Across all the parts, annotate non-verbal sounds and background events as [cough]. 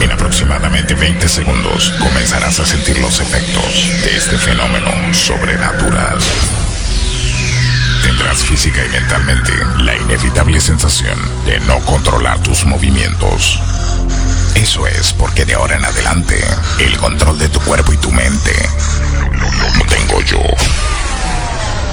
En aproximadamente 20 segundos comenzarás a sentir los efectos de este fenómeno sobrenatural. Tendrás física y mentalmente la inevitable sensación de no controlar tus movimientos. Eso es porque de ahora en adelante el control de tu cuerpo y tu mente lo tengo yo.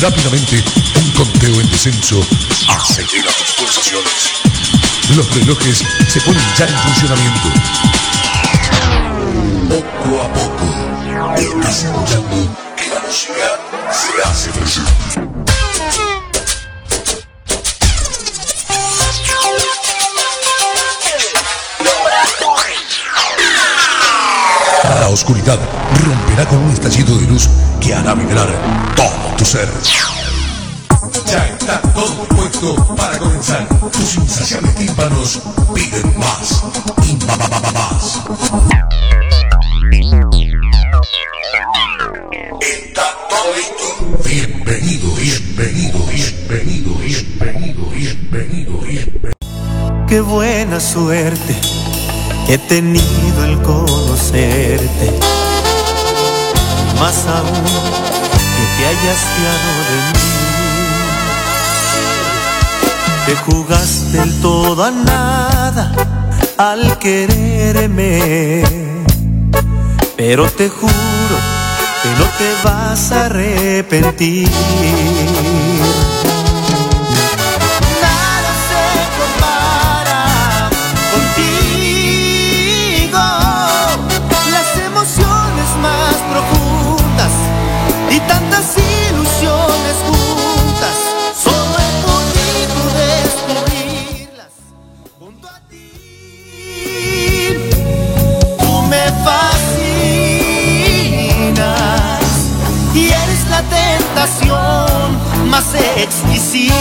Rápidamente, un conteo en descenso acelera tus pulsaciones. Los relojes se ponen ya en funcionamiento. Poco a poco, estás escuchando que la música se hace presente. Oscuridad romperá con un estallido de luz que hará vibrar todo tu ser. Ya está todo puesto para comenzar. Tus insaciables tímpanos piden más y más. Está todo listo. Bienvenido, bienvenido, bienvenido, bienvenido, bienvenido, bienvenido. Qué buena suerte he tenido el conocerte. Más aún que te hayas fiado de mí. Te jugaste el todo a nada al quererme. Pero te juro que no te vas a arrepentir. Más exquisita.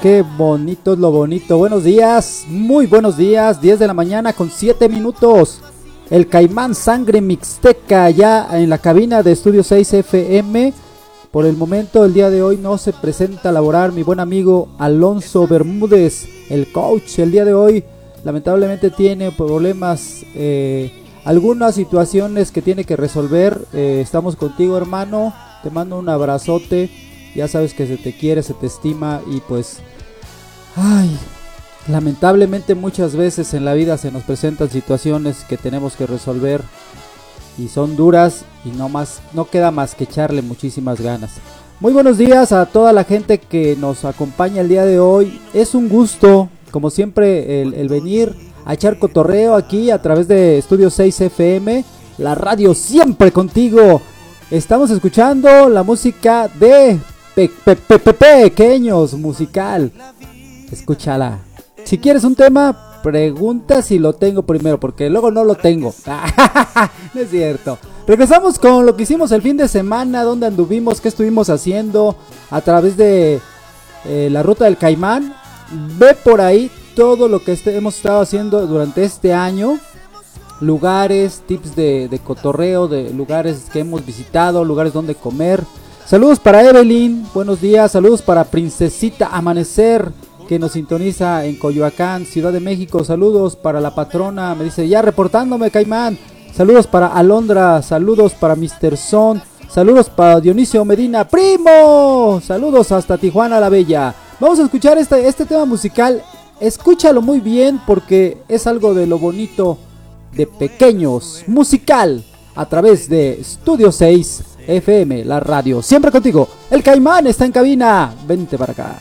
Qué bonito es lo bonito. Buenos días, muy buenos días. 10 de la mañana con 7 minutos. El Caimán Sangre Mixteca ya en la cabina de Estudio 6 FM. Por el momento, el día de hoy no se presenta a laborar mi buen amigo Alonso Bermúdez, el coach. El día de hoy lamentablemente tiene problemas, eh, algunas situaciones que tiene que resolver. Eh, estamos contigo hermano, te mando un abrazote. Ya sabes que se te quiere, se te estima y pues... Ay, lamentablemente muchas veces en la vida se nos presentan situaciones que tenemos que resolver y son duras y no más no queda más que echarle muchísimas ganas. Muy buenos días a toda la gente que nos acompaña el día de hoy. Es un gusto, como siempre, el, el venir a echar cotorreo aquí a través de Estudio 6 FM, la radio siempre contigo. Estamos escuchando la música de Pe- Pe- Pe- Pe- Pequeños Musical. Escúchala. Si quieres un tema, pregunta si lo tengo primero, porque luego no lo tengo. [laughs] no es cierto. Regresamos con lo que hicimos el fin de semana, dónde anduvimos, qué estuvimos haciendo a través de eh, la ruta del Caimán. Ve por ahí todo lo que este- hemos estado haciendo durante este año. Lugares, tips de, cotorreo, de lugares que hemos visitado, lugares donde comer. Saludos para Evelyn, buenos días. Saludos para Princesita Amanecer, que nos sintoniza en Coyoacán, Ciudad de México. Saludos para la patrona, me dice, ya reportándome, Caimán. Saludos para Alondra, saludos para Mr. Son, saludos para Dionisio Medina, primo. Saludos hasta Tijuana la Bella. Vamos a escuchar este, este tema musical. Escúchalo muy bien porque es algo de lo bonito de pequeños musical a través de Studio 6 FM, la radio. Siempre contigo. El Caimán está en cabina. Vente para acá.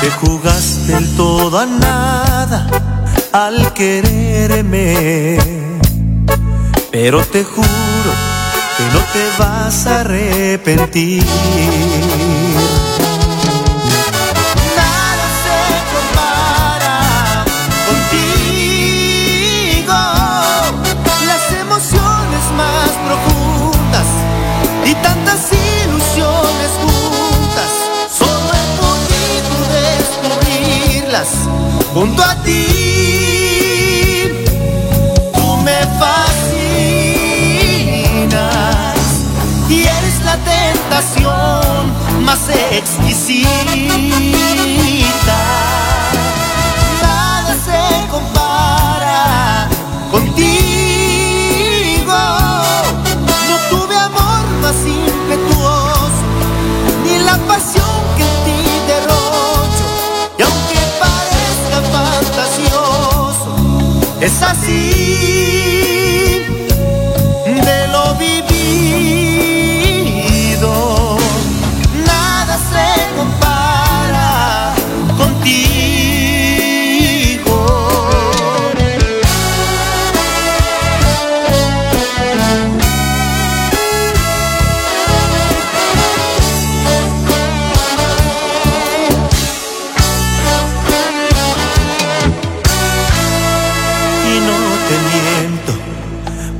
Te jugaste el todo a nada al quererme. pero te juro que no te vas a arrepentir. Junto a ti. Tú me fascinas y eres la tentación más exquisita. Es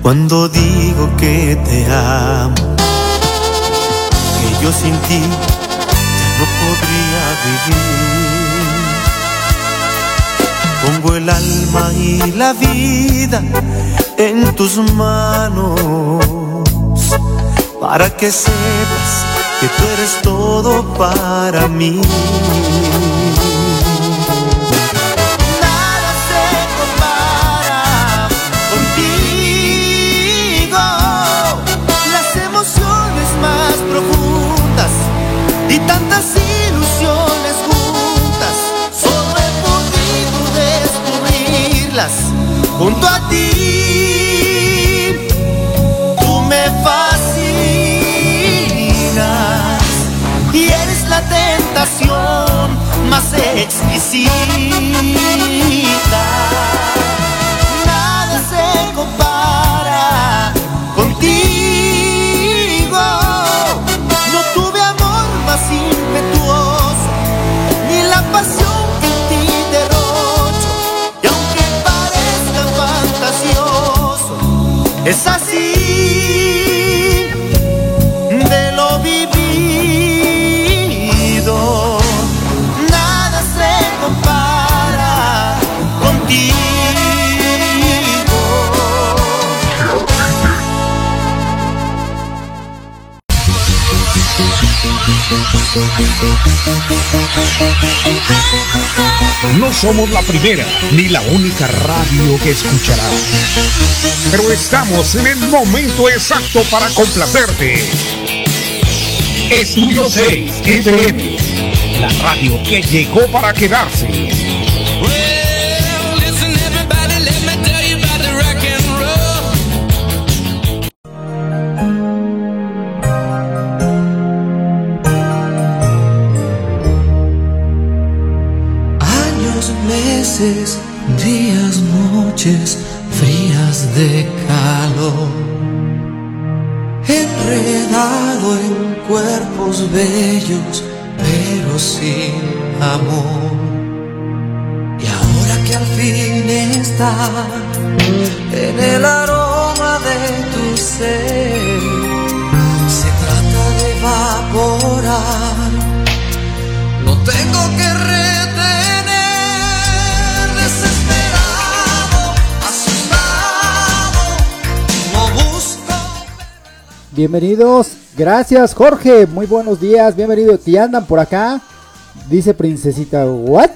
cuando digo que te amo. Que yo sin ti ya no podría vivir. Pongo el alma y la vida en tus manos para que sepas que tú eres todo para mí. Junto a ti. Tú me fascinas y eres la tentación más exquisita. Es así de lo vivido. Nada se compara contigo. No somos la primera ni la única radio que escucharás. Pero estamos en el momento exacto para complacerte. Estudio 6 FM, la radio que llegó para quedarse. Noches Bienvenidos, gracias Jorge, muy buenos días, bienvenido. ¿Te andan por acá? Dice Princesita, ¿what?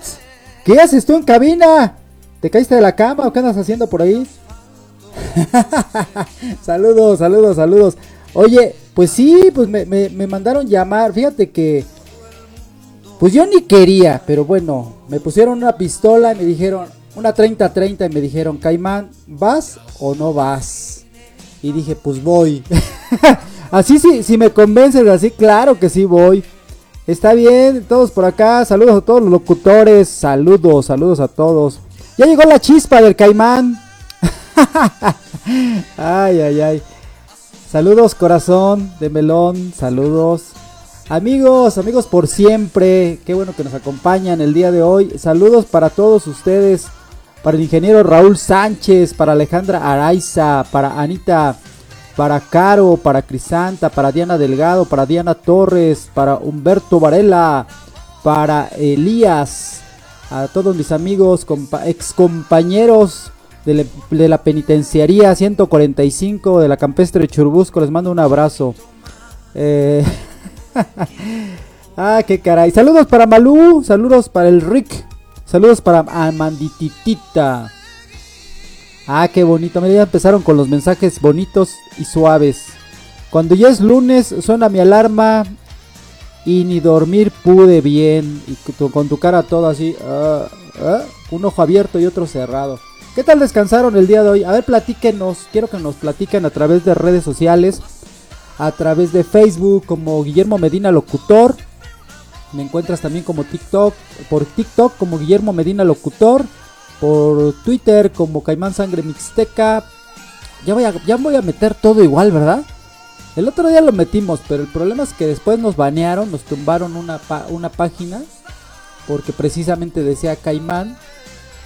¿Qué haces tú en cabina? ¿Te caíste de la cama o qué andas haciendo por ahí? [laughs] saludos, saludos, saludos. Oye, pues sí, pues me, me- me mandaron llamar. Fíjate que, pues yo ni quería, pero bueno, me pusieron una pistola y me dijeron, una 30-30 y me dijeron, Caimán, ¿vas o no vas? Y dije, pues voy. [laughs] así sí, si me convences así, claro que sí voy. Está bien, todos por acá. Saludos a todos los locutores. Saludos, saludos a todos. Ya llegó la chispa del caimán. [laughs] ay, ay, ay. Saludos corazón de melón, saludos. Amigos, amigos por siempre, qué bueno que nos acompañan el día de hoy. Saludos para todos ustedes, para el ingeniero Raúl Sánchez, para Alejandra Araiza, para Anita, para Caro, para Crisanta, para Diana Delgado, para Diana Torres, para Humberto Varela, para Elías, a todos mis amigos, compa ex compañeros de, la penitenciaría 145 de la campestre Churbusco, les mando un abrazo. Eh, [laughs] ah, qué caray. Saludos para Malú, saludos para el Rick, saludos para Amandititita. Ah, qué bonito. Mira, ya empezaron con los mensajes bonitos y suaves. Cuando ya es lunes, suena mi alarma y ni dormir pude bien. Y con tu, cara toda así, ah, ah, un ojo abierto y otro cerrado. ¿Qué tal descansaron el día de hoy? A ver, platíquenos. Quiero que nos platiquen a través de redes sociales. A través de Facebook como Guillermo Medina Locutor. Me encuentras también como TikTok. Por TikTok como Guillermo Medina Locutor. Por Twitter como Caimán Sangre Mixteca. Ya voy, a, ya voy a meter todo igual, ¿verdad? El otro día lo metimos, pero el problema es que después nos banearon, nos tumbaron una, una página. Porque precisamente decía Caimán.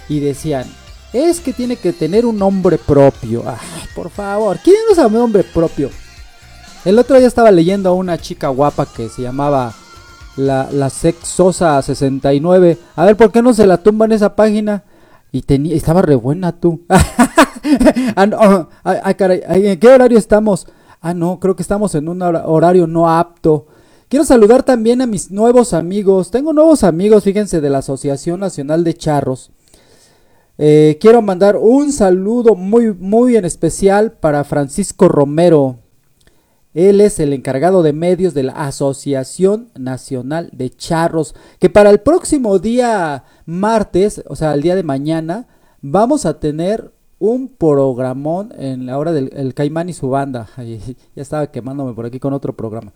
Y decían, es que tiene que tener un nombre propio. Ay, por favor, ¿quién no sabe nombre propio? El otro día estaba leyendo a una chica guapa que se llamaba la, la Sexosa 69. A ver, ¿por qué no se la tumban esa página? Y tenía, estaba re buena tú. [laughs] ah, no, ah, ay, ¿en qué horario estamos? Ah, no, creo que estamos en un hora- horario no apto. Quiero saludar también a mis nuevos amigos. Tengo nuevos amigos, fíjense, de la Asociación Nacional de Charros. Eh, quiero mandar un saludo muy, muy en especial para Francisco Romero. Él es el encargado de medios de la Asociación Nacional de Charros. Que para el próximo día martes, o sea, el día de mañana, vamos a tener un programón en la hora del el Caimán y su banda. [laughs] Ay, ya estaba quemándome por aquí con otro programa.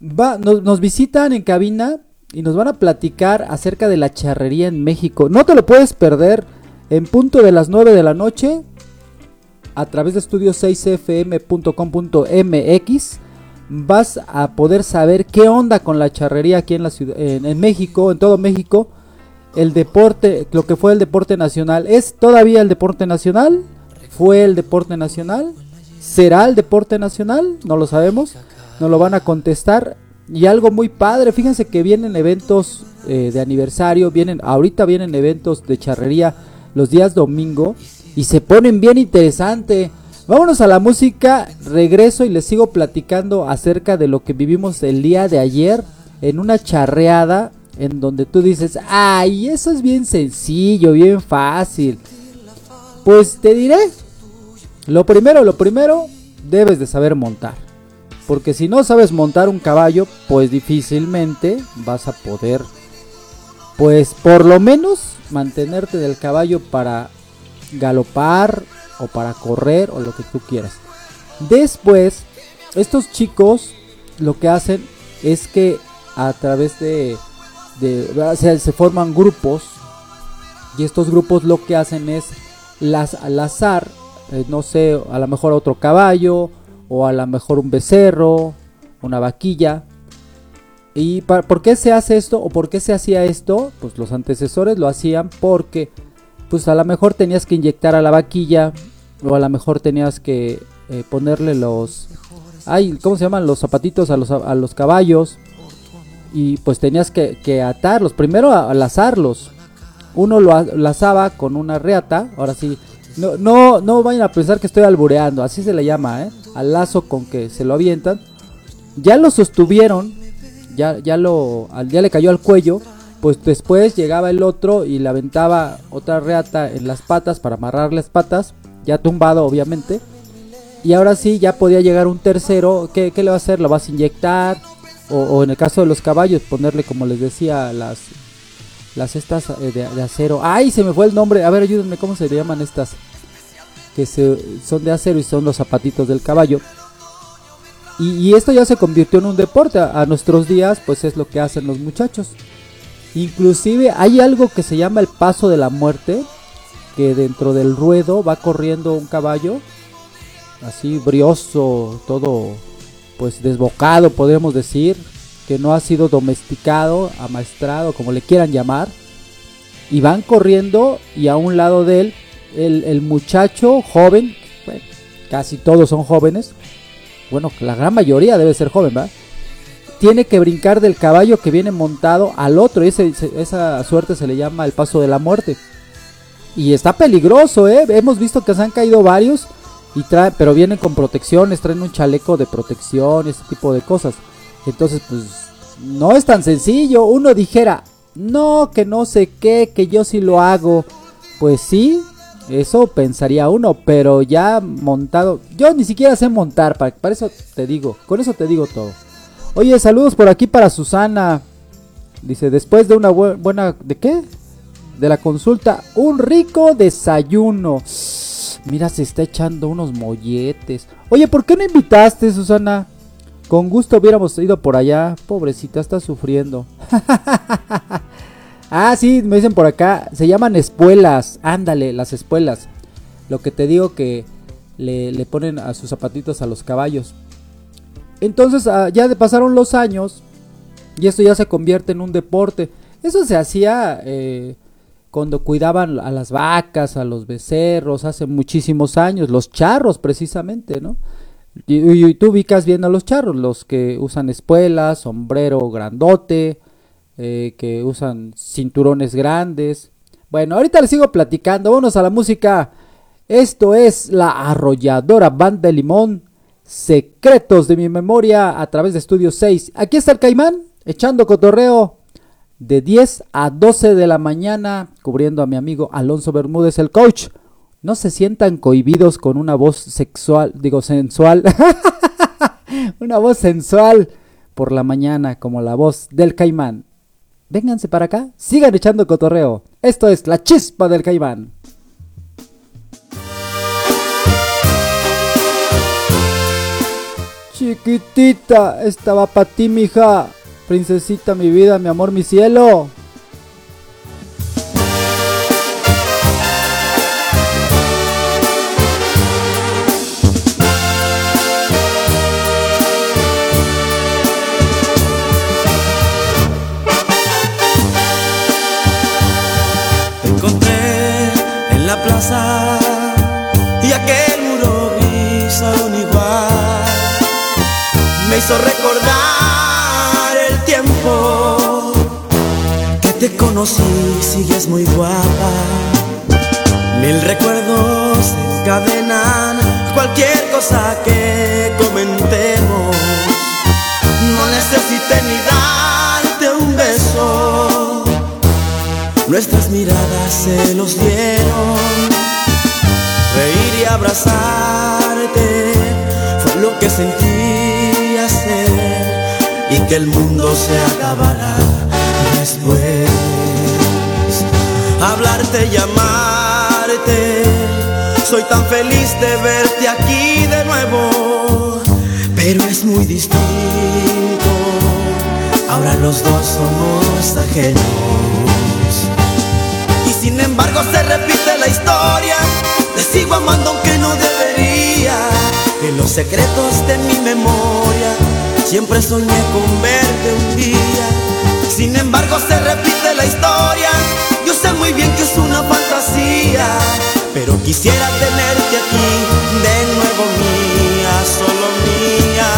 Va, nos, nos visitan en cabina y nos van a platicar acerca de la charrería en México. No te lo puedes perder en punto de las 9 de la noche a través de estudio6fm.com.mx vas a poder saber qué onda con la charrería aquí en la ciudad en, México, en todo México. El deporte, lo que fue el deporte nacional, ¿es todavía el deporte nacional? ¿Fue el deporte nacional? ¿Será el deporte nacional? No lo sabemos. Nos lo van a contestar. Y algo muy padre, fíjense que vienen eventos eh, de aniversario, vienen, ahorita vienen eventos de charrería los días domingo y se ponen bien interesante. Vámonos a la música, regreso y les sigo platicando acerca de lo que vivimos el día de ayer en una charreada en donde tú dices, ay, eso es bien sencillo, bien fácil. Pues te diré, lo primero, lo primero, debes de saber montar. Porque si no sabes montar un caballo, pues difícilmente vas a poder, pues por lo menos mantenerte del caballo para galopar o para correr o lo que tú quieras. Después, estos chicos lo que hacen es que a través de, de o sea, se forman grupos y estos grupos lo que hacen es las al azar, eh, no sé, a lo mejor otro caballo o a lo mejor un becerro, una vaquilla. ¿Y por qué se hace esto o por qué se hacía esto? Pues los antecesores lo hacían porque pues a lo mejor tenías que inyectar a la vaquilla o a lo mejor tenías que eh, ponerle los ay cómo se llaman los zapatitos a los a los caballos. Y pues tenías que, que atarlos primero a, uno lo lazaba con una reata ahora sí no no no vayan a pensar que estoy albureando así se le llama eh al lazo con que se lo avientan. Ya lo sostuvieron ya ya lo ya le cayó al cuello pues después llegaba el otro y le aventaba otra reata en las patas para amarrar las patas, ya tumbado obviamente. Y ahora sí, ya podía llegar un tercero, ¿qué, le va a hacer? ¿Lo vas a inyectar? O, o en el caso de los caballos, ponerle como les decía, las las estas eh, de, acero. ¡Ay, se me fue el nombre! A ver, ayúdenme, ¿cómo se llaman estas? Que se, son de acero y son los zapatitos del caballo. Y, esto ya se convirtió en un deporte. A nuestros días, pues es lo que hacen los muchachos. Inclusive hay algo que se llama el paso de la muerte, que dentro del ruedo va corriendo un caballo así brioso, todo pues desbocado, podríamos decir, que no ha sido domesticado, amaestrado, como le quieran llamar, y van corriendo y a un lado de él el, el muchacho joven, bueno, casi todos son jóvenes, bueno, la gran mayoría debe ser joven, ¿verdad? Tiene que brincar del caballo que viene montado al otro, ese- esa suerte se le llama el paso de la muerte. Y está peligroso, ¿eh? Hemos visto que se han caído varios, y trae, pero vienen con protecciones, traen un chaleco de protección, ese tipo de cosas. Entonces, pues, no es tan sencillo. Uno dijera, no, que no sé qué, que yo sí lo hago. Pues sí, eso pensaría uno, pero ya montado. Yo ni siquiera sé montar, para, para eso te digo, con eso te digo todo. Oye, saludos por aquí para Susana. Dice, después de una bue- buena... ¿De qué? De la consulta, un rico desayuno. Mira, se está echando unos molletes. Oye, ¿por qué no invitaste, Susana? Con gusto hubiéramos ido por allá. Pobrecita, está sufriendo. [laughs] ah, sí, me dicen por acá. Se llaman espuelas. Ándale, las espuelas. Lo que te digo que le, le ponen a sus zapatitos a los caballos. Entonces, ah, ya pasaron los años. Y esto ya se convierte en un deporte. Eso se hacía eh, cuando cuidaban a las vacas, a los becerros, hace muchísimos años. Los charros, precisamente, ¿no? Y tú ubicas bien a los charros, los que usan espuelas, sombrero grandote, eh, que usan cinturones grandes. Bueno, ahorita les sigo platicando, vámonos a la música. Esto es la arrolladora banda de limón, secretos de mi memoria a través de Estudio 6. Aquí está el caimán, echando cotorreo de 10 a 12 de la mañana, cubriendo a mi amigo Alonso Bermúdez, el coach. No se sientan cohibidos con una voz sexual, digo sensual, [laughs] una voz sensual por la mañana, como la voz del caimán. Vénganse para acá, sigan echando cotorreo. Esto es la chispa del caimán. Chiquitita, estaba para ti, mija. Princesita, mi vida, mi amor, mi cielo. Hizo recordar el tiempo que te conocí, sigues muy guapa. Mil recuerdos encadenan cualquier cosa que comentemos. No necesité ni darte un beso. Nuestras miradas se los dieron. Reír y abrazarte fue lo que sentí Y que el mundo se acabará después. Hablarte, llamarte. Soy tan feliz de verte aquí de nuevo. Pero es muy distinto. Ahora los dos somos ajenos. Y sin embargo se repite la historia. Te sigo amando aunque no debería. En los secretos de mi memoria siempre soñé con verte un día. Sin embargo se repite la historia. Yo sé muy bien que es una fantasía. Pero quisiera tenerte aquí de nuevo mía, solo mía.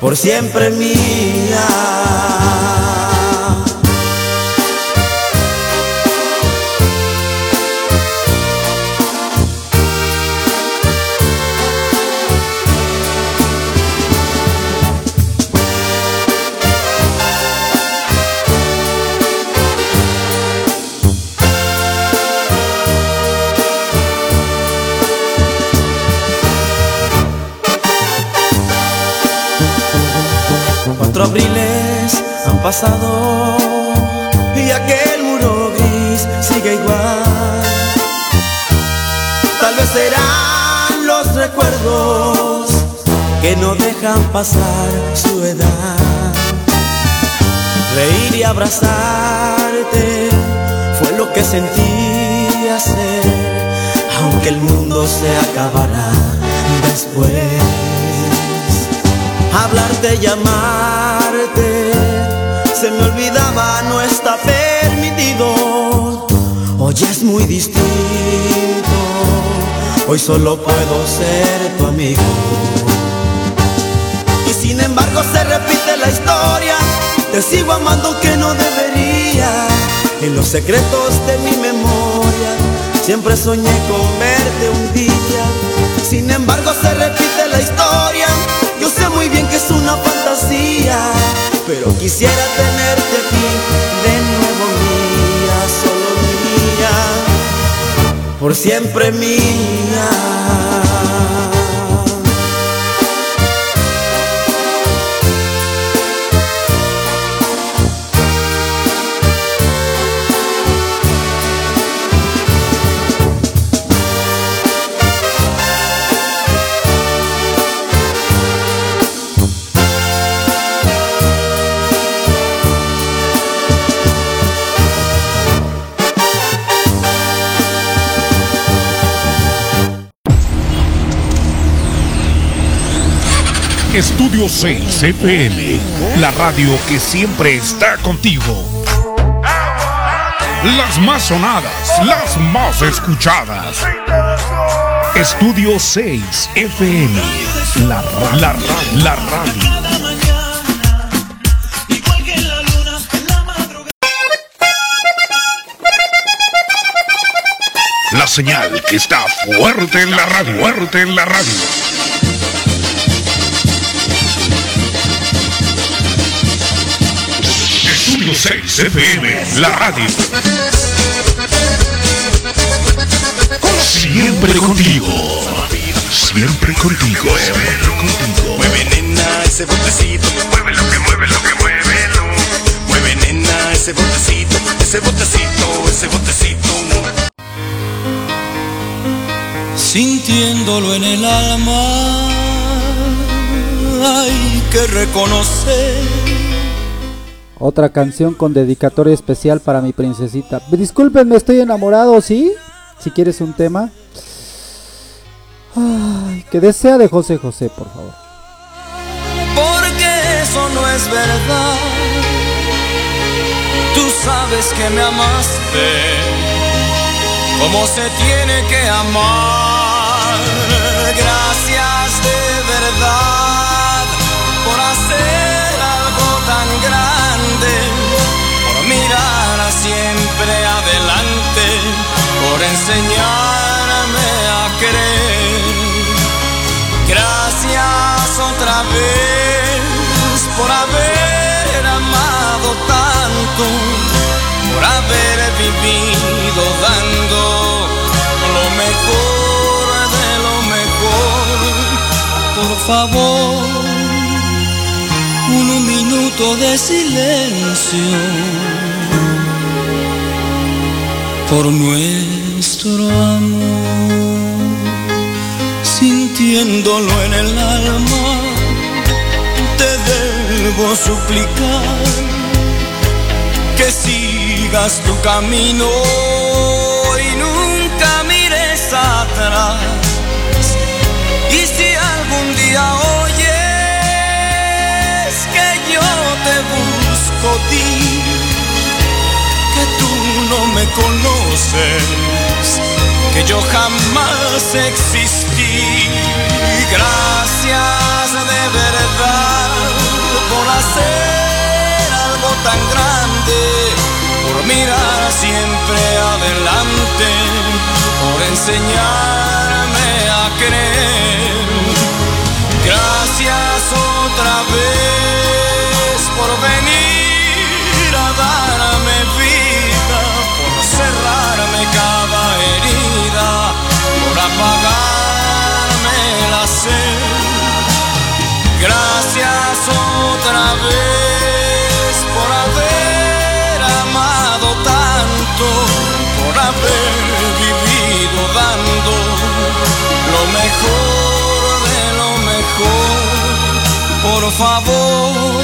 Por siempre mía. Pasado y aquel muro gris sigue igual. Tal vez serán los recuerdos que no dejan pasar su edad. Reír y abrazarte fue lo que sentí hacer, aunque el mundo se acabará Después, hablarte, llamarte, se me olvidaba, no está permitido. Hoy es muy distinto, hoy solo puedo ser tu amigo. Y sin embargo se repite la historia, te sigo amando que no debería. En los secretos de mi memoria, siempre soñé con verte un día. Sin embargo se repite la historia, yo sé muy bien que es una fantasía, pero quisiera tenerte aquí de nuevo mía, solo mía, por siempre mía. Estudio 6 FM, la radio que siempre está contigo. Las más sonadas, las más escuchadas. Estudio 6 FM, la, ra- la, ra- la radio. La señal que está fuerte en la radio, fuerte en la radio. Estudio 6 FM, la radio. Siempre contigo. Siempre contigo. Siempre contigo. Mueve nena ese botecito, mueve lo que mueve lo que mueve lo. Mueve nena ese botecito, ese botecito, ese botecito. sintiéndolo en el alma, hay que reconocer. Otra canción con dedicatoria especial para mi princesita. Discúlpenme, estoy enamorado, ¿sí? Si quieres un tema. Que desea de José José, por favor. Porque eso no es verdad. Tú sabes que me amaste como se tiene que amar. Gracias de verdad por hacer algo tan grande, por enseñarme a creer. Gracias otra vez por haber amado tanto, por haber vivido dando lo mejor de lo mejor. Por favor, un minuto de silencio por nuestro amor sintiéndolo en el alma, te debo suplicar que sigas tu camino y nunca mires atrás. Y si algún día oyes que yo te busco, di que tú no me conoces, que yo jamás existí. Gracias de verdad por hacer algo tan grande, por mirar siempre adelante, por enseñarme a creer. Gracias otra vez por venir a darme apagarme la sed. Gracias otra vez por haber amado tanto, por haber vivido dando lo mejor de lo mejor. Por favor,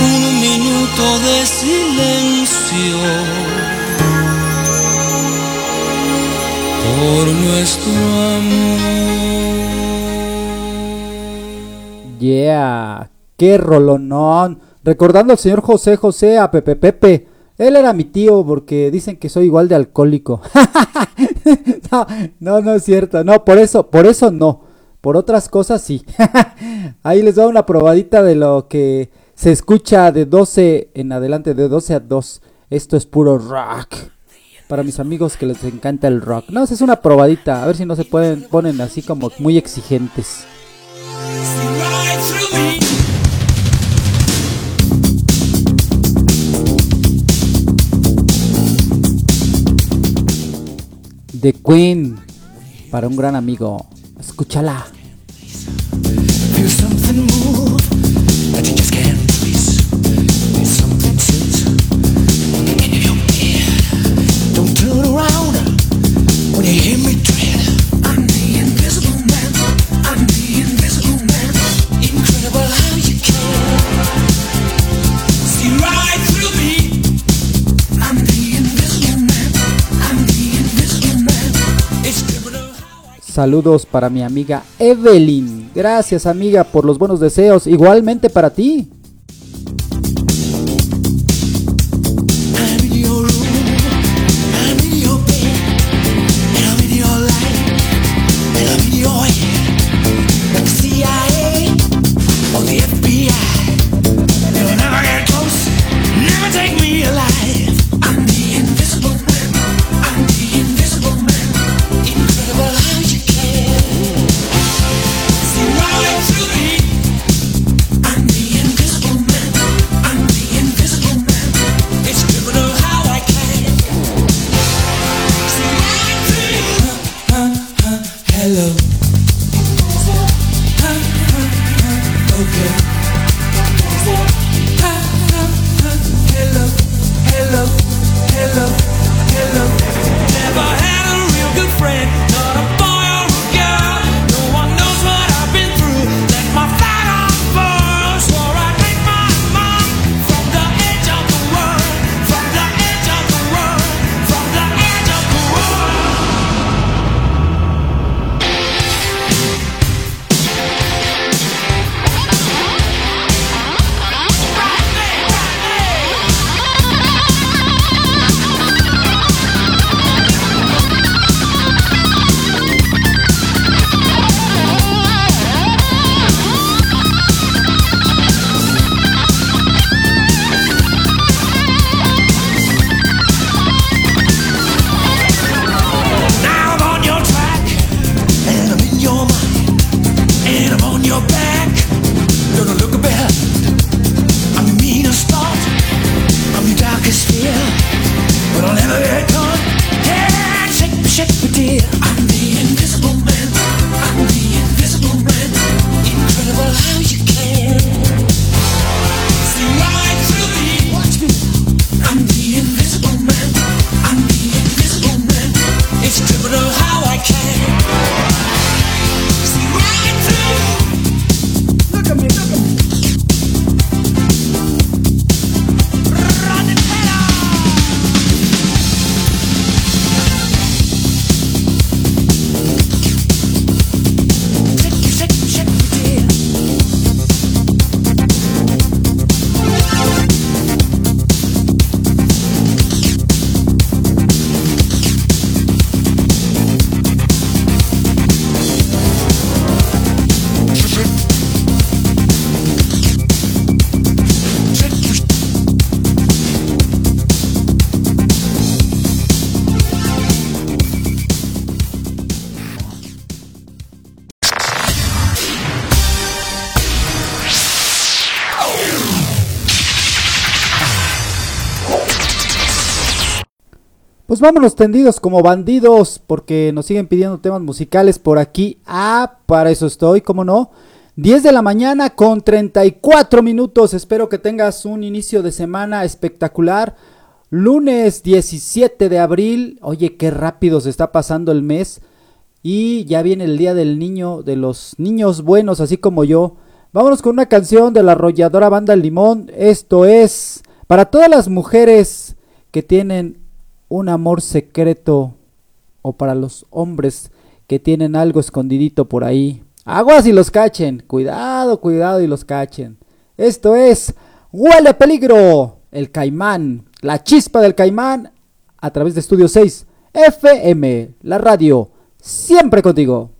un minuto de silencio. Por nuestro amor. Yeah, qué rolonón. Recordando al señor José José a Pepe Pepe. Él era mi tío porque dicen que soy igual de alcohólico. [laughs] no, no, no es cierto. No, por eso, por eso no. Por otras cosas sí. [laughs] Ahí les doy una probadita de lo que se escucha de 12 en adelante, de 12 a 2. Esto es puro rock. Para mis amigos que les encanta el rock. No, es una probadita. A ver si no se pueden, ponen así como muy exigentes. The Queen. Para un gran amigo. Escúchala. Saludos para mi amiga Evelyn. Gracias amiga por los buenos deseos. Igualmente para ti. Hello. Pues vámonos tendidos como bandidos porque nos siguen pidiendo temas musicales por aquí. Ah, para eso estoy, ¿cómo no? 10 de la mañana con 34 minutos. Espero que tengas un inicio de semana espectacular. Lunes 17 de abril. Oye, qué rápido se está pasando el mes. Y ya viene el día del niño, de los niños buenos, así como yo. Vámonos con una canción de la arrolladora banda Limón. Esto es para todas las mujeres que tienen un amor secreto o para los hombres que tienen algo escondidito por ahí. Aguas y los cachen. Cuidado, cuidado y los cachen. Esto es Huele peligro. El caimán. La chispa del caimán. A través de Estudio 6. FM. La radio. Siempre contigo.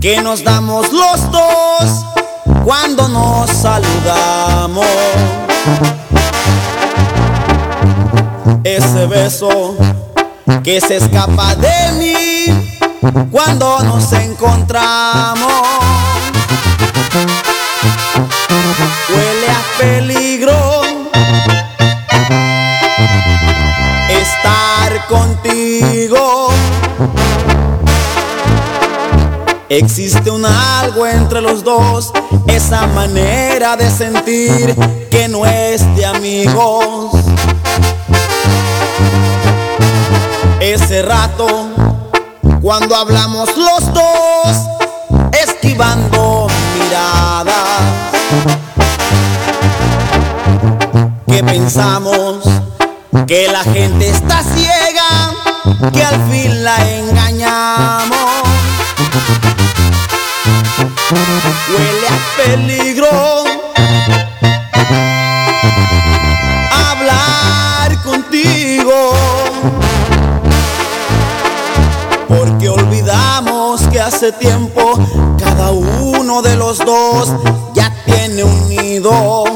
Que nos damos los dos cuando nos saludamos. Ese beso que se escapa de mí cuando nos encontramos. Huele a peligro estar contigo. Existe un algo entre los dos, esa manera de sentir que no es de amigos. Ese rato, cuando hablamos los dos, esquivando miradas, que pensamos que la gente está ciega, que al fin la engañamos. Huele a peligro hablar contigo. Porque olvidamos que hace tiempo cada uno de los dos ya tiene un nido.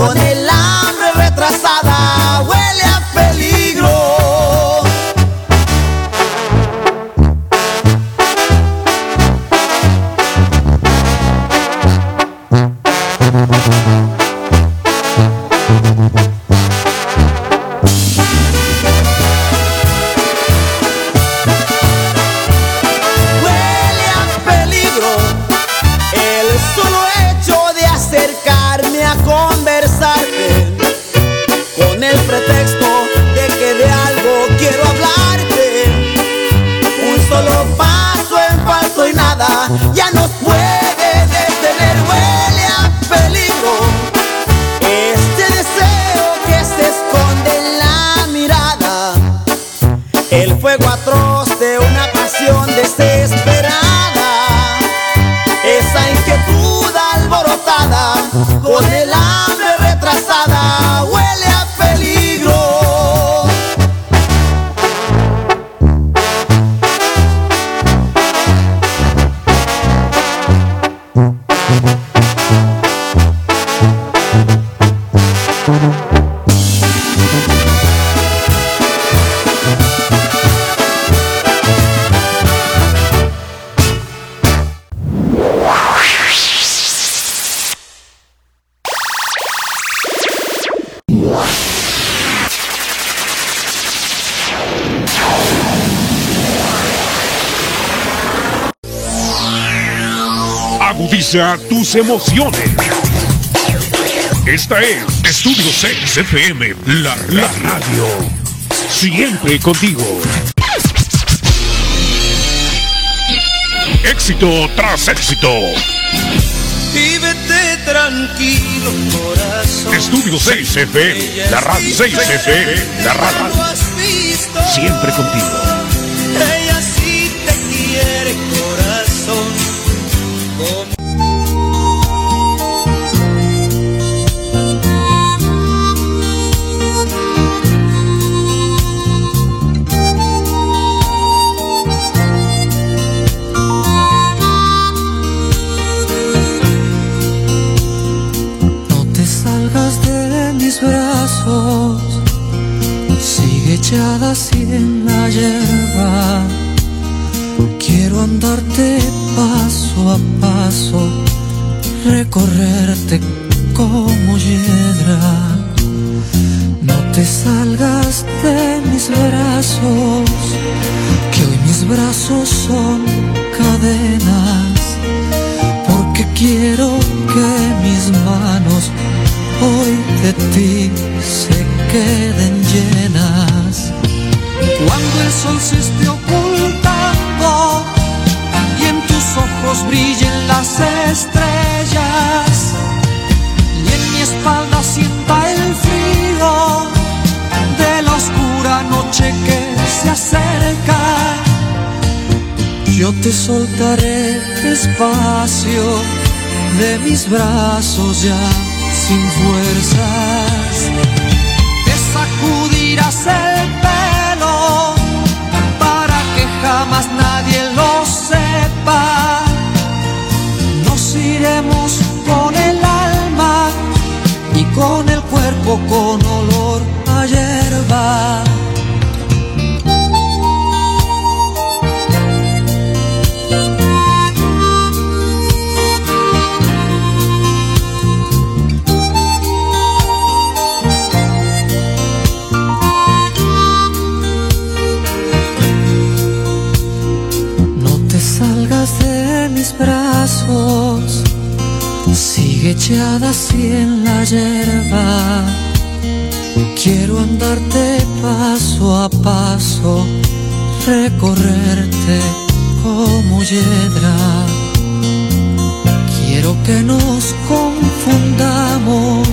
Alborotada Agudiza tus emociones. Esta es Estudio 6 FM, la, la radio. Siempre contigo. Éxito tras éxito. Vívete tranquilo, corazón. Estudio 6 FM, la radio 6 FM, la radio. Siempre contigo. Ella sí te quiere, corazón. En la hierba. Quiero andarte paso a paso, recorrerte como hiedra. No te salgas de mis brazos, que hoy mis brazos son cadenas, porque quiero que mis manos hoy de ti se queden llenas. Cuando el sol se esté ocultando y en tus ojos brillen las estrellas y en mi espalda sienta el frío de la oscura noche que se acerca. Yo te soltaré despacio de mis brazos ya sin fuerzas. Te sacudirás el con olor a hierba. No te salgas de mis brazos, sigue echada así en la hierba. Quiero andarte paso a paso, recorrerte como hiedra. Quiero que nos confundamos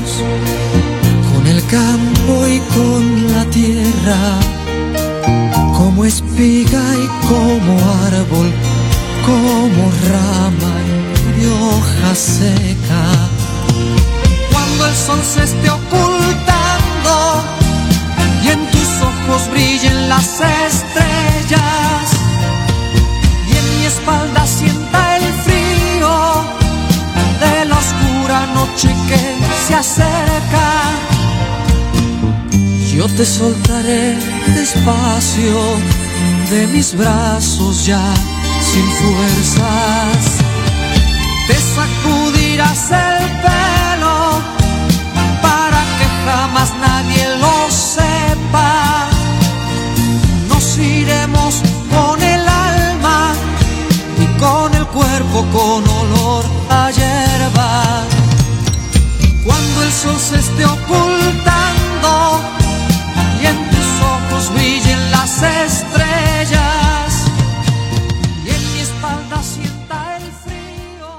con el campo y con la tierra como espiga y como árbol, como rama y hoja seca. Cuando el sol se esté ocultando brillen las estrellas y en mi espalda sienta el frío de la oscura noche que se acerca. Yo te soltaré despacio de mis brazos ya sin fuerzas. Te sacudirás el pelo para que jamás nadie lo sepa. Iremos con el alma y con el cuerpo con olor a hierba. Cuando el sol se esté ocultando y en tus ojos brillen las estrellas y en mi espalda sienta el frío.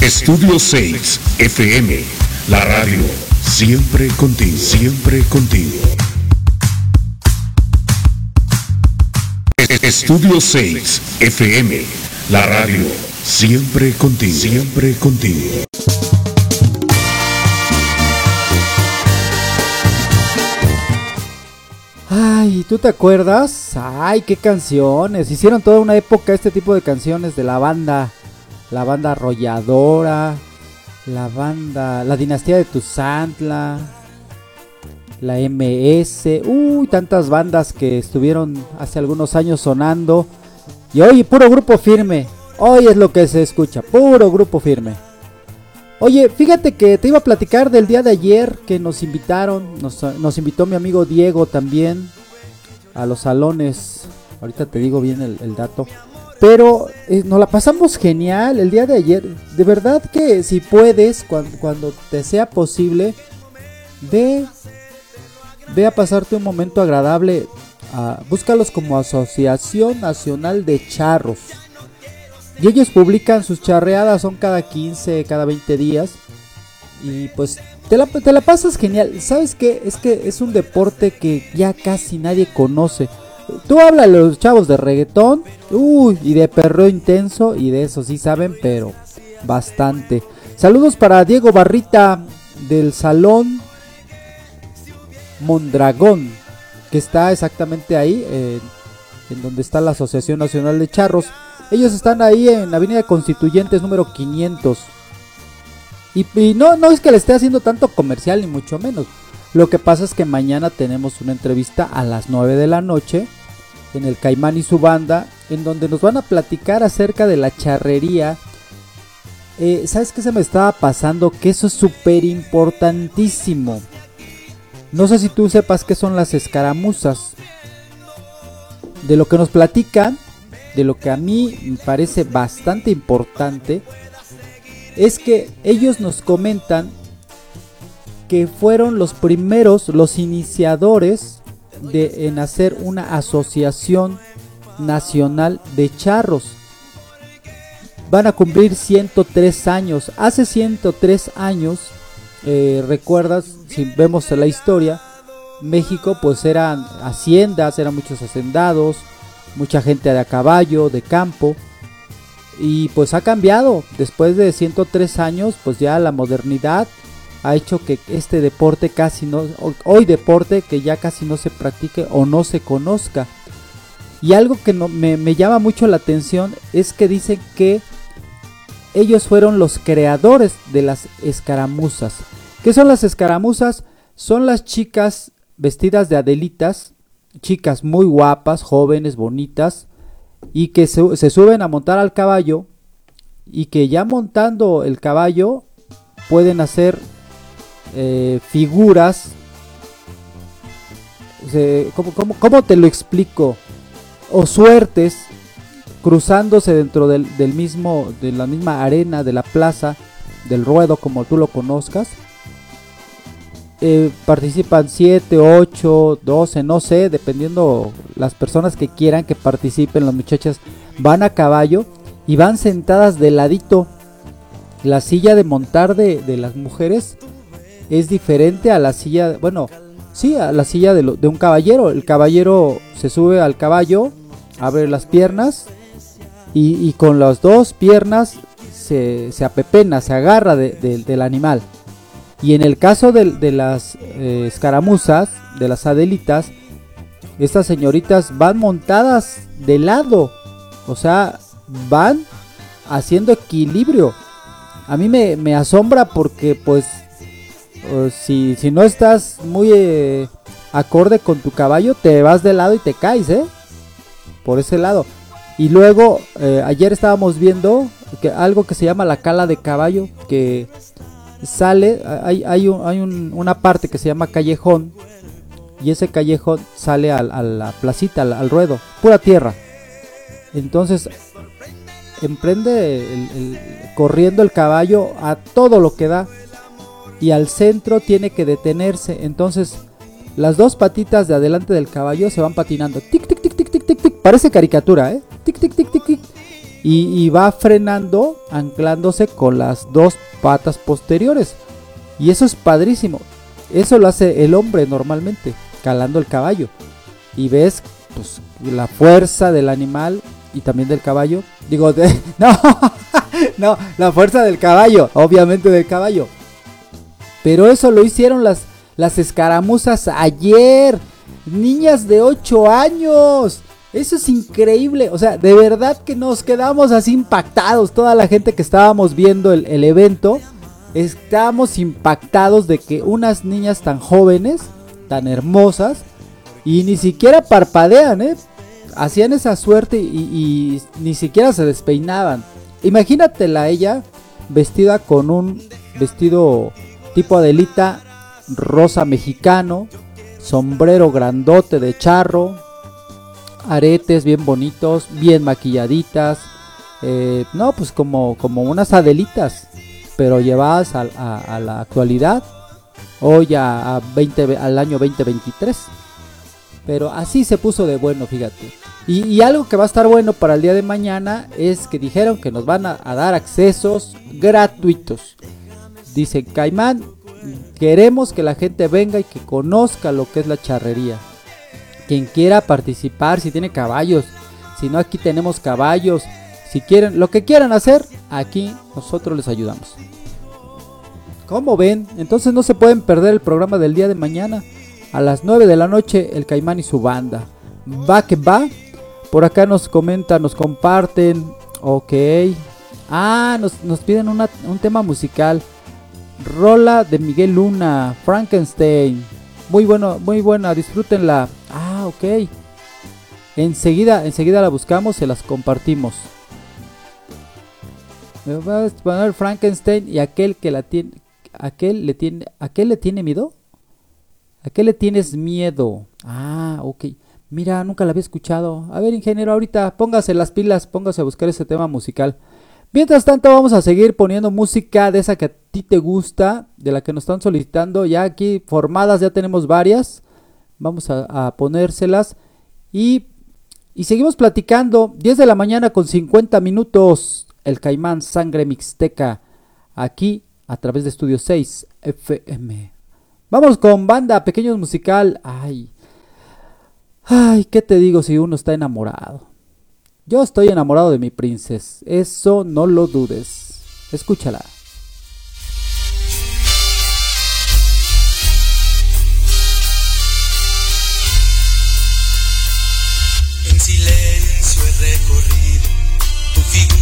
Estudio 6 FM, la radio, siempre contigo, siempre contigo. Estudio 6 FM, la radio, siempre contigo, siempre contigo. Ay, ¿tú te acuerdas? Ay, qué canciones. Hicieron toda una época este tipo de canciones de la banda. La banda arrolladora. La banda. La dinastía de Tuzantla. La MS. Uy, tantas bandas que estuvieron hace algunos años sonando. Y hoy puro grupo firme. Hoy es lo que se escucha. Puro grupo firme. Oye, fíjate que te iba a platicar del día de ayer que nos invitaron, nos, nos invitó mi amigo Diego también a los salones. Ahorita te digo bien el, el dato. Pero eh, nos la pasamos genial el día de ayer. De verdad que si puedes, cuan- cuando, te sea posible, ve, ve a pasarte un momento agradable. ah, búscalos como Asociación Nacional de Charros. Y ellos publican sus charreadas, son cada 15, cada 20 días. Y pues te la, te la pasas genial. ¿Sabes qué? Es que es un deporte que ya casi nadie conoce. Tú hablas a los chavos de reggaetón, uy, y de perreo intenso, y de eso sí saben, pero bastante. Saludos para Diego Barrita del Salón Mondragón, que está exactamente ahí, eh, en donde está la Asociación Nacional de Charros. Ellos están ahí en Avenida Constituyentes número 500. Y, y no, no es que le esté haciendo tanto comercial, ni mucho menos. Lo que pasa es que mañana tenemos una entrevista a las 9 de la noche en el Caimán y su banda, en donde nos van a platicar acerca de la charrería. Eh, ¿Sabes qué se me estaba pasando? Que eso es súper importantísimo. No sé si tú sepas qué son las escaramuzas. De lo que nos platican, de lo que a mí me parece bastante importante, es que ellos nos comentan que fueron los primeros, los iniciadores de en hacer una asociación nacional de charros. Van a cumplir 103 años. Hace 103 años, eh, recuerdas, si vemos la historia, México pues eran haciendas, eran muchos hacendados, mucha gente de a caballo, de campo. Y pues ha cambiado. Después de 103 años, pues ya la modernidad ha hecho que este deporte casi no, hoy deporte que ya casi no se practique o no se conozca. Y algo que no, me, llama mucho la atención es que dicen que ellos fueron los creadores de las escaramuzas. ¿Qué son las escaramuzas? Son las chicas vestidas de adelitas, chicas muy guapas, jóvenes, bonitas, y que se suben a montar al caballo y que ya montando el caballo pueden hacer eh, figuras. ¿cómo, te lo explico? O suertes cruzándose dentro del, mismo, de la misma arena, de la plaza, del ruedo, como tú lo conozcas. Eh, participan 7, 8, 12, no sé, dependiendo las personas que quieran que participen, las muchachas van a caballo y van sentadas de ladito. La silla de montar de las mujeres es diferente a la silla, bueno, sí, a la silla de, lo- de un caballero. El caballero se sube al caballo, abre las piernas y, y con las dos piernas se, se apepena, se agarra de- de- del animal. Y en el caso del- de, las eh, escaramuzas, de las adelitas, estas señoritas van montadas de lado. O sea, van haciendo equilibrio. A mí me, me asombra porque pues si, si no estás muy eh, acorde con tu caballo, te vas de lado y te caes, ¿eh? Por ese lado. Y luego, eh, ayer estábamos viendo que algo que se llama la cala de caballo, que sale, hay, hay, un- hay un- una parte que se llama callejón, y ese callejón sale al- a, la placita, al, ruedo, pura tierra. Entonces, emprende el- corriendo el caballo a todo lo que da y al centro tiene que detenerse. Entonces, las dos patitas de adelante del caballo se van patinando. Tic, tic, tic, tic, tic, tic, tic. Parece caricatura, ¿eh? Tic, tic, tic, tic, tic. Y, va frenando, anclándose con las dos patas posteriores. Y eso es padrísimo. Eso lo hace el hombre normalmente, calando el caballo. Y ves, pues, la fuerza del animal y también del caballo. Digo, de, [laughs] no, [laughs] no, la fuerza del caballo, obviamente del caballo. Pero eso lo hicieron las, las escaramuzas ayer. Niñas de 8 años. Eso es increíble. O sea, de verdad que nos quedamos así impactados. Toda la gente que estábamos viendo el, el evento. Estábamos impactados de que unas niñas tan jóvenes, tan hermosas, y ni siquiera parpadean, ¿eh? Hacían esa suerte y, y ni siquiera se despeinaban. Imagínatela ella vestida con un vestido tipo Adelita rosa mexicano, sombrero grandote de charro, aretes bien bonitos, bien maquilladitas, eh, no, pues como, como unas Adelitas, pero llevadas a, la actualidad, hoy a, a 20, al año 2023. Pero así se puso de bueno, fíjate. Y, algo que va a estar bueno para el día de mañana es que dijeron que nos van a dar accesos gratuitos. Dice Caimán, queremos que la gente venga y que conozca lo que es la charrería. Quien quiera participar, si tiene caballos, si no aquí tenemos caballos, si quieren, lo que quieran hacer, aquí nosotros les ayudamos. ¿Cómo ven? Entonces no se pueden perder el programa del día de mañana. A las 9 de la noche, el Caimán y su banda. Va que va. Por acá nos comentan, nos comparten. Ok. Ah, nos, nos piden un tema musical. Rola de Miguel Luna, Frankenstein. Muy bueno, muy buena, disfrútenla. Ah, ok. Enseguida, enseguida la buscamos, se las compartimos. Me va a poner Frankenstein y aquel que la tiene, aquel le tiene, aquel le tiene miedo. ¿A qué le tienes miedo? Ah, ok. Mira, nunca la había escuchado. A ver, ingeniero, ahorita póngase las pilas, póngase a buscar ese tema musical. Mientras tanto, vamos a seguir poniendo música de esa que a ti te gusta, de la que nos están solicitando. Ya aquí formadas, ya tenemos varias. Vamos a, ponérselas. Y, y seguimos platicando. 10 de la mañana con 50 minutos. El Caimán Sangre Mixteca. Aquí a través de Estudio 6 FM. Vamos con banda, pequeños musical. Ay. Ay, ¿qué te digo si uno está enamorado? Yo estoy enamorado de mi princesa. Eso no lo dudes. Escúchala. En silencio he recorrido tu figura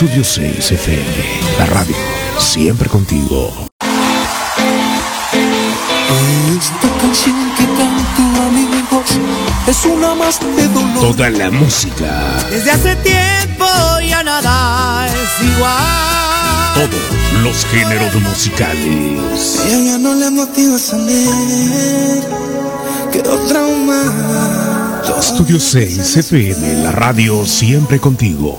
Estudio 6 FM. La radio. Siempre contigo. Esta canción que canto amigos es una más de dolor. Toda la música. Desde hace tiempo ya nada es igual. Todos los géneros musicales. Ella ya no le motiva a salir. Quedó traumada. Estudio 6 FM. La radio. Siempre contigo.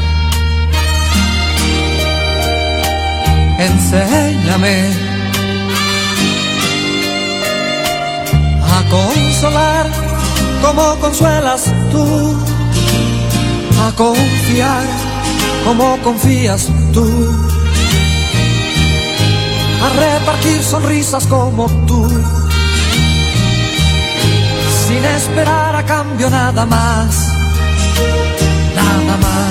enséñame a consolar como consuelas tú, a confiar como confías tú, a repartir sonrisas como tú, sin esperar a cambio nada más, nada más.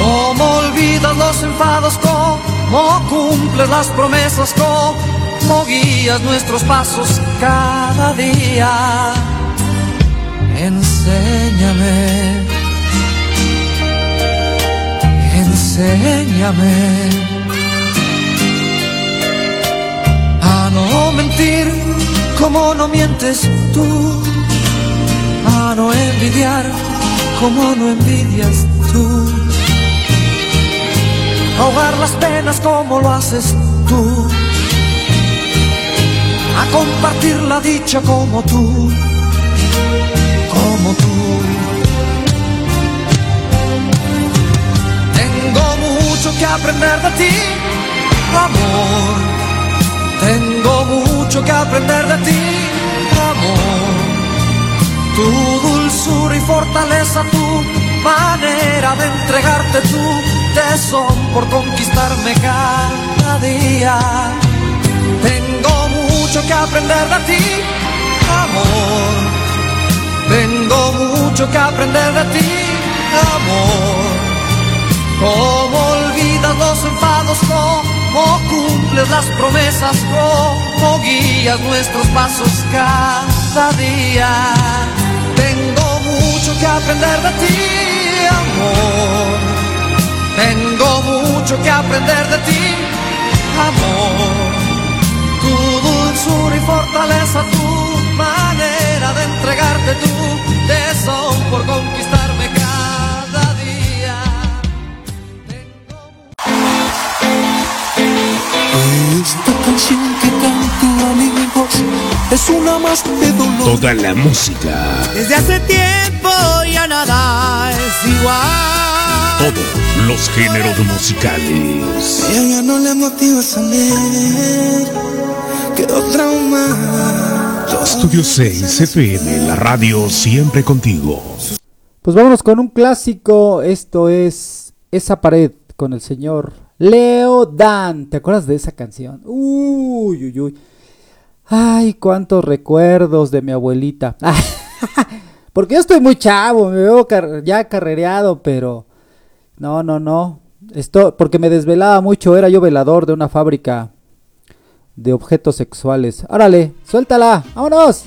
Cómo olvidas los enfados, cómo cumples las promesas, cómo guías nuestros pasos cada día. Enséñame, enséñame. A no mentir como no mientes tú, a no envidiar como no envidias tú ahogar las penas como lo haces tú, a compartir la dicha como tú, como tú. Tengo mucho que aprender de ti, amor. Tengo mucho que aprender de ti, amor. Tu dulzura y fortaleza, tu manera de entregarte por conquistarme cada día. Tengo mucho que aprender de ti, amor. Tengo mucho que aprender de ti, amor. Cómo olvidas los enfados, cómo cumples las promesas, cómo guías nuestros pasos cada día. Tengo mucho que aprender de ti, amor. Tengo mucho que aprender de ti, amor. Tu dulzura y fortaleza, tu manera de entregarte tu tesón por conquistarme cada día. Esta canción que canto amigos es una más de dolor. Toda la música, Desde hace tiempo ya nada es igual. Todos los géneros musicales. Ella ya no le motiva salir, quedó traumada. Estudio 6 FM, la radio siempre contigo. Pues vámonos con un clásico. Esto es Esa pared con el señor Leo Dan. ¿Te acuerdas de esa canción? Uy, uy, uy. Ay, cuántos recuerdos de mi abuelita. [laughs] Porque yo estoy muy chavo, me veo car- ya carrereado, pero no, no, no. Esto porque me desvelaba mucho, era yo velador de una fábrica de objetos sexuales. Árale, suéltala, vámonos.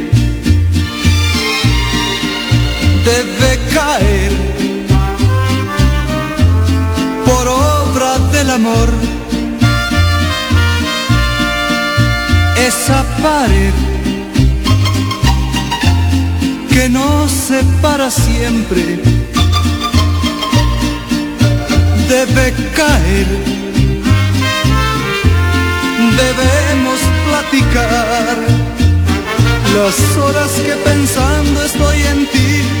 debe caer por obra del amor esa pared que nos separa siempre debe caer. Debemos platicar las horas que pensando estoy en ti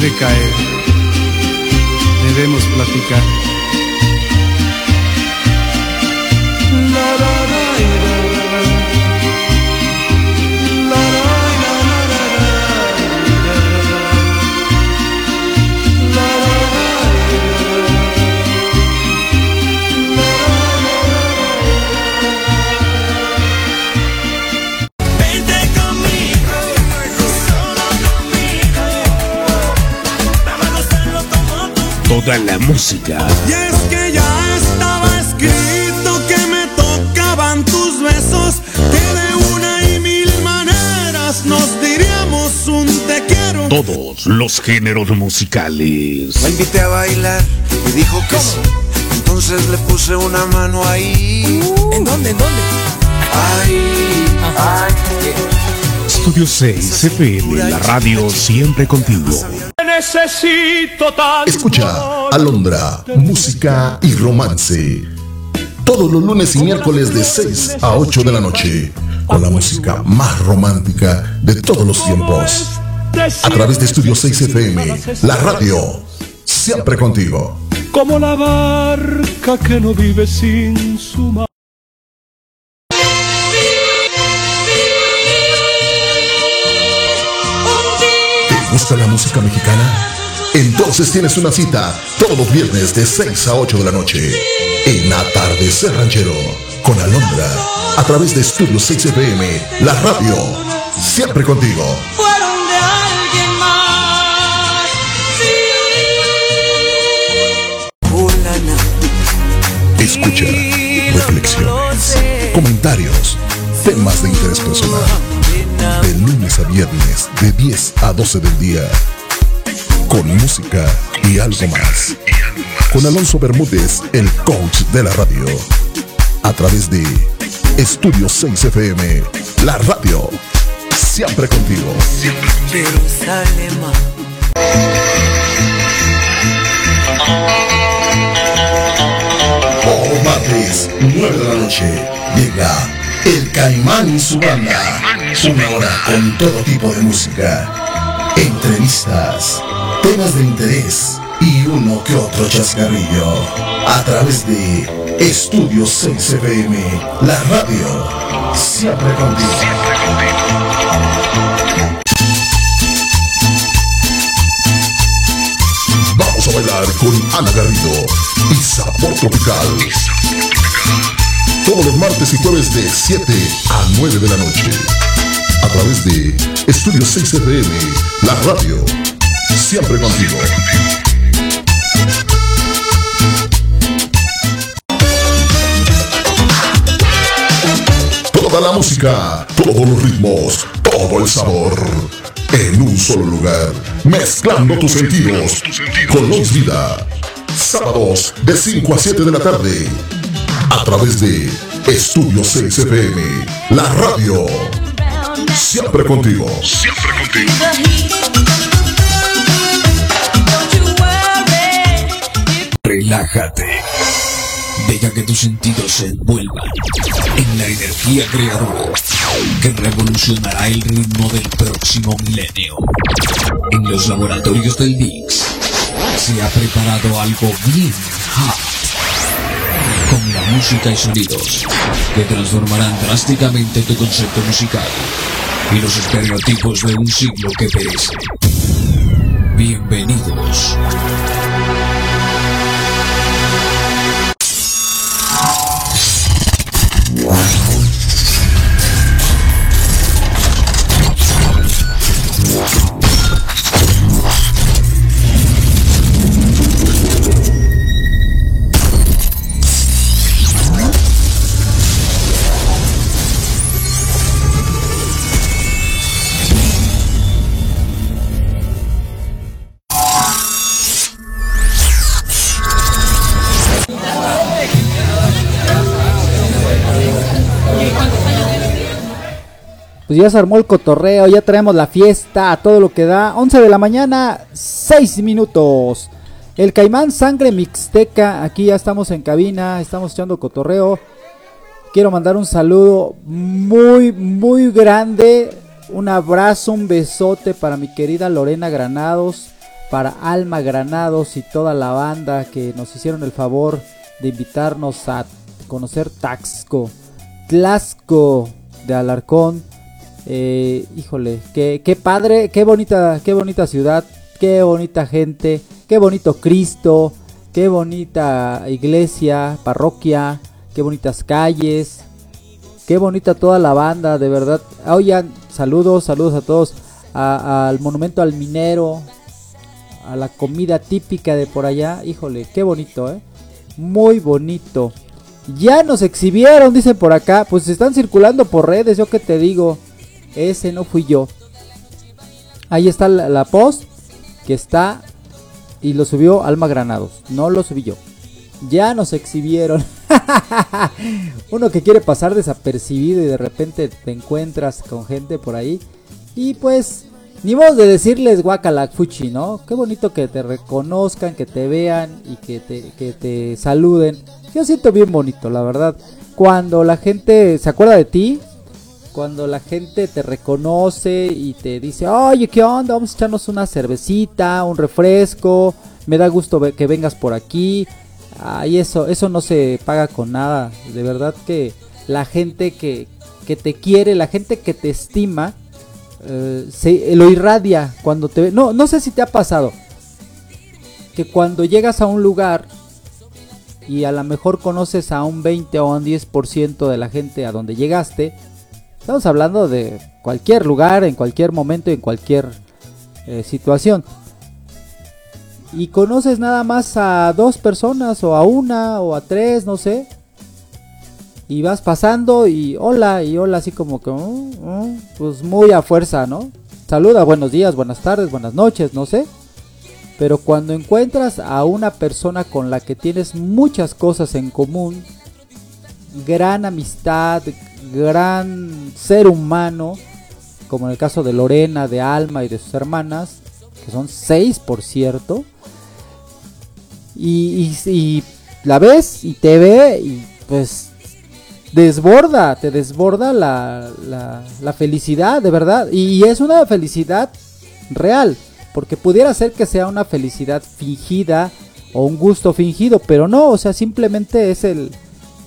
debe caer, debemos platicar. Toda la música. Y es que ya estaba escrito que me tocaban tus besos, que de una y mil maneras nos diríamos un te quiero. Todos los géneros musicales. La invité a bailar y dijo que sí. Entonces le puse una mano ahí. ¿En dónde? ¿En dónde? Ahí. Ay. Estudio 6 FM, la radio siempre contigo. Necesito tanto. Escucha Alondra, música y romance. Todos los lunes y miércoles de 6 a 8 de la noche. Con la música más romántica de todos los tiempos. A través de Estudio 6 FM, la radio. Siempre contigo. Como la barca que no vive sin su mar. Gusta la música mexicana? Entonces tienes una cita todos los viernes de 6 a 8 de la noche en Atardecer Ranchero con Alondra a través de Estudio 6 FM, la radio, siempre contigo. Fueron de alguien más. Escucha, reflexiones, comentarios, temas de interés personal. De lunes a viernes, de 10 a 12 del día. Con música y algo más. Con Alonso Bermúdez, el coach de la radio. A través de Estudio 6 FM, la radio. Siempre contigo. Los martes, 9 de la noche, llega El Caimán y su banda. Una hora con todo tipo de música, entrevistas, temas de interés y uno que otro chascarrillo. A través de Estudio 6 FM, la radio. Siempre contigo. Vamos a bailar con Ana Garrido y Sabor Tropical. Todos los martes y jueves de 7 a 9 de la noche. A través de Estudio 6 FM, la radio. Siempre contigo. Toda la música, todos los ritmos, todo el sabor. En un solo lugar, mezclando tus sentidos con Lois Vida. Sábados de 5 a 7 de la tarde. A través de Estudio 6 FM, la radio. Siempre contigo. Siempre contigo. Relájate. Deja que tus sentidos se envuelvan en la energía creadora que revolucionará el ritmo del próximo milenio. En los laboratorios del Mix se ha preparado algo bien hot con la música y sonidos que transformarán drásticamente tu concepto musical y los estereotipos de un siglo que perece. Bienvenidos. Pues ya se armó el cotorreo, ya traemos la fiesta, todo lo que da. 11 de la mañana, 6 minutos. El Caimán Sangre Mixteca, aquí ya estamos en cabina, estamos echando cotorreo. Quiero mandar un saludo muy, muy grande. Un abrazo, un besote para mi querida Lorena Granados, para Alma Granados y toda la banda que nos hicieron el favor de invitarnos a conocer Taxco, Tlasco de Alarcón. Eh, híjole, qué, padre, qué bonita, qué bonita ciudad, qué bonita gente, qué bonito Cristo, qué bonita iglesia, parroquia, qué bonitas calles, qué bonita toda la banda, de verdad. Oigan, saludos, saludos a todos, al monumento al minero, a la comida típica de por allá, híjole, qué bonito, eh, muy bonito. Ya nos exhibieron, dicen por acá, pues están circulando por redes, yo que te digo. Ese no fui yo. Ahí está la, post que está y lo subió Alma Granados. No lo subí yo. Ya nos exhibieron. [laughs] Uno que quiere pasar desapercibido y de repente te encuentras con gente por ahí. Y pues, ni modo de decirles guacala fuchi, ¿no? Qué bonito que te reconozcan, que te vean y que te, que te saluden. Yo siento bien bonito, la verdad. Cuando la gente se acuerda de ti, cuando la gente te reconoce y te dice, oye, ¿qué onda? Vamos a echarnos una cervecita, un refresco, me da gusto que vengas por aquí. Ay, eso, eso no se paga con nada. De verdad que la gente que, que te quiere, la gente que te estima, eh, se, lo irradia cuando te ve. No, no sé si te ha pasado que cuando llegas a un lugar y a lo mejor conoces a un 20 o un 10% de la gente a donde llegaste, Estamos hablando de cualquier lugar, en cualquier momento, en cualquier eh, situación. Y conoces nada más a dos personas, o a una, o a tres, no sé. Y vas pasando y hola, y hola, así como que, "Oh, oh", pues muy a fuerza, ¿no? Saluda, buenos días, buenas tardes, buenas noches, no sé. Pero cuando encuentras a una persona con la que tienes muchas cosas en común, gran amistad, gran ser humano, como en el caso de Lorena, de Alma y de sus hermanas, que son seis por cierto, y, y- y la ves y te ve y pues desborda, te desborda la, la- la felicidad, de verdad, y es una felicidad real, porque pudiera ser que sea una felicidad fingida o un gusto fingido, pero no, o sea, simplemente es el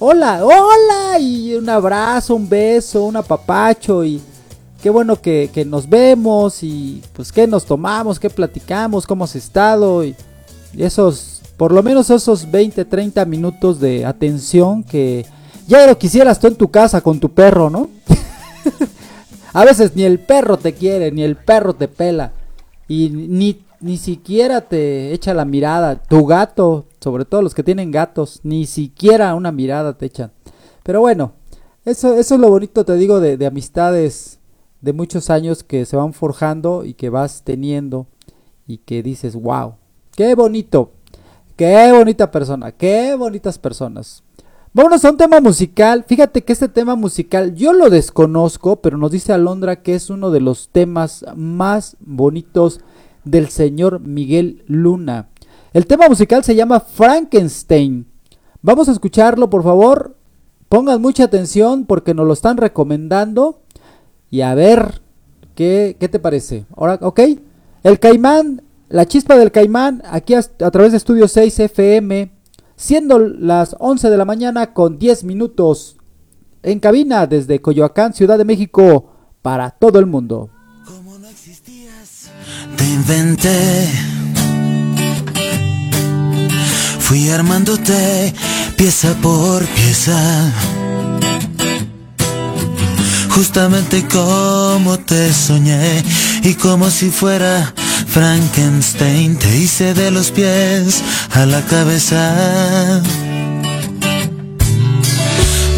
hola, hola, y un abrazo, un beso, un apapacho, y qué bueno que, nos vemos, y pues qué nos tomamos, qué platicamos, cómo has estado, y y esos, por lo menos esos 20, 30 minutos de atención que ya lo quisieras tú en tu casa con tu perro, ¿no? [laughs] A veces ni el perro te quiere, ni el perro te pela. Y ni, ni siquiera te echa la mirada. Tu gato, sobre todo los que tienen gatos, ni siquiera una mirada te echan. Pero bueno, eso, es lo bonito, te digo, de, de amistades de muchos años que se van forjando y que vas teniendo. Y que dices, wow, qué bonito. Qué bonita persona, qué bonitas personas. Vámonos a un tema musical. Fíjate que este tema musical yo lo desconozco, pero nos dice Alondra que es uno de los temas más bonitos del señor Miguel Luna. El tema musical se llama Frankenstein. Vamos a escucharlo, por favor. Pongan mucha atención porque nos lo están recomendando. Y a ver, ¿qué, qué te parece? Ahora, ok. El Caimán, la chispa del Caimán, aquí a, a través de Estudio 6 FM, siendo las 11 de la mañana con 10 minutos en cabina desde Coyoacán, Ciudad de México, para todo el mundo. Te inventé. Fui armándote pieza por pieza. Justamente como te soñé y como si fuera Frankenstein te hice de los pies a la cabeza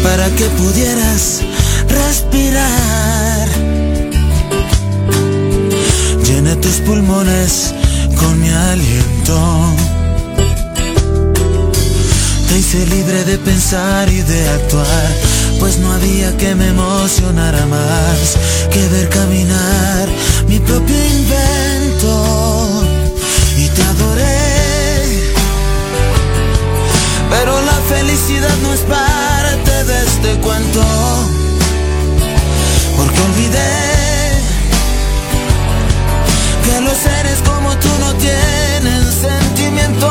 para que pudieras respirar. Tus pulmones con mi aliento. Te hice libre de pensar y de actuar, pues no había que me emocionara más que ver caminar mi propio invento. Y te adoré, pero la felicidad no es parte de este cuento, porque olvidé que los seres como tú no tienen sentimientos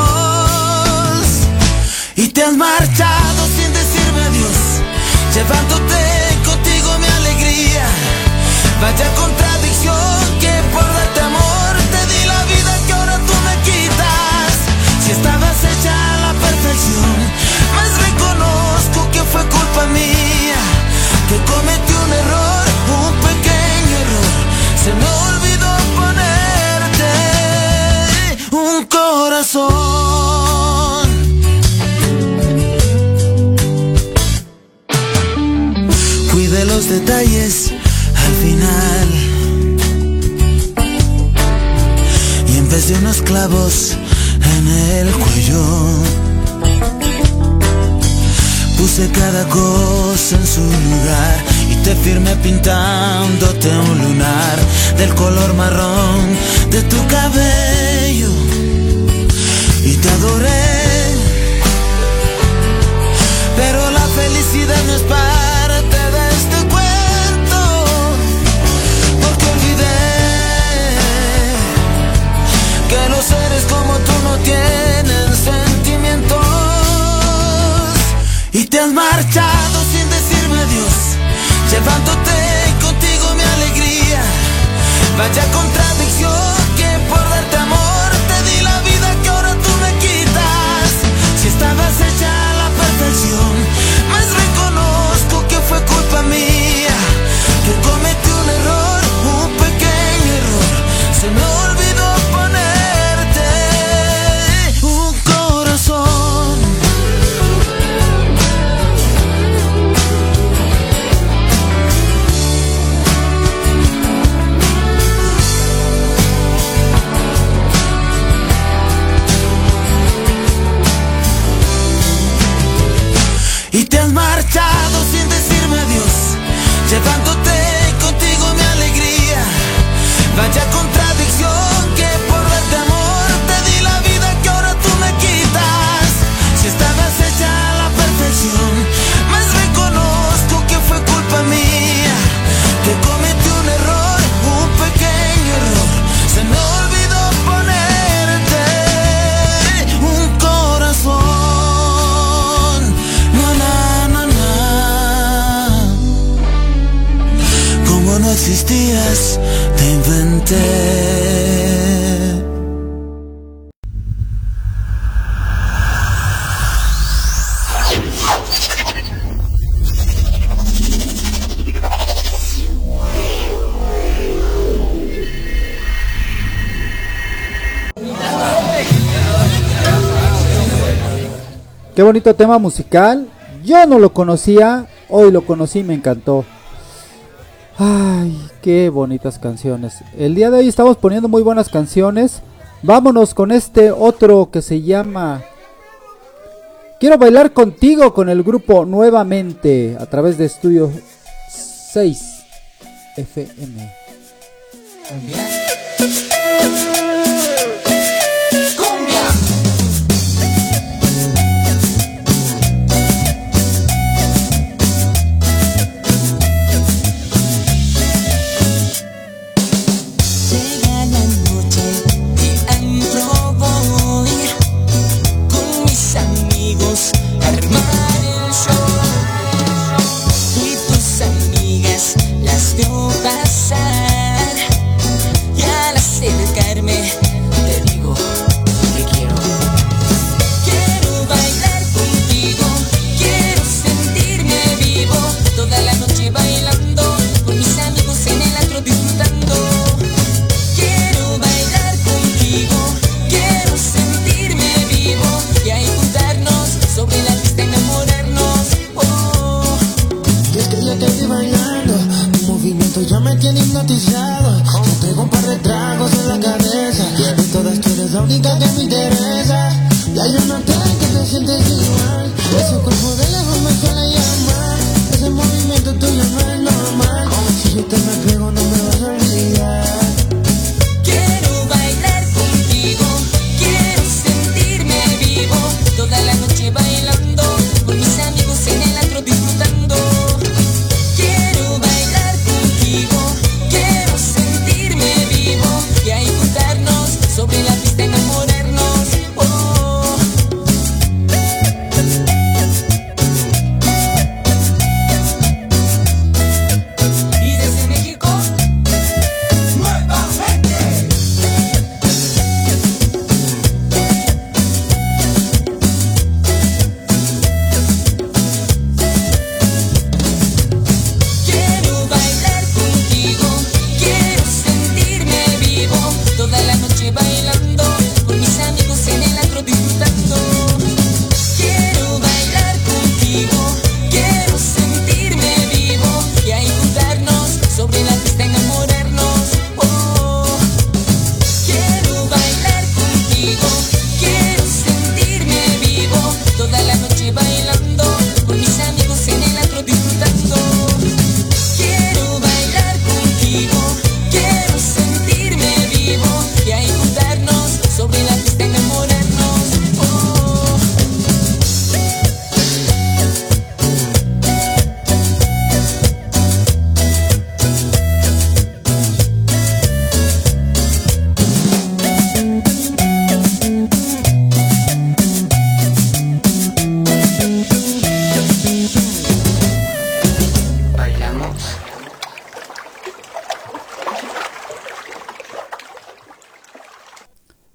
y te has marchado sin decirme adiós, llevándote contigo mi alegría. Vaya contradicción que por darte amor te di la vida que ahora tú me quitas. Si estabas hecha a la perfección, más reconozco que fue culpa mía, que cometí un error, corazón. Cuide los detalles al final. Y en vez de unos clavos en el cuello, puse cada cosa en su lugar y te firmé pintándote un lunar del color marrón de tu cabello. Y te adoré, pero la felicidad no es parte de este cuento. Porque olvidé que los seres como tú no tienen sentimientos. Y te has marchado sin decirme adiós, llevándote contigo mi alegría. Vaya contradicción Me existías, te. Qué bonito tema musical. Yo no lo conocía, hoy lo conocí y me encantó. Ay, qué bonitas canciones. El día de hoy estamos poniendo muy buenas canciones. Vámonos con este otro que se llama Quiero bailar contigo con el grupo nuevamente a través de Estudio 6 FM. Única que me interesa. Ya yo no sé que te sientes igual. Ese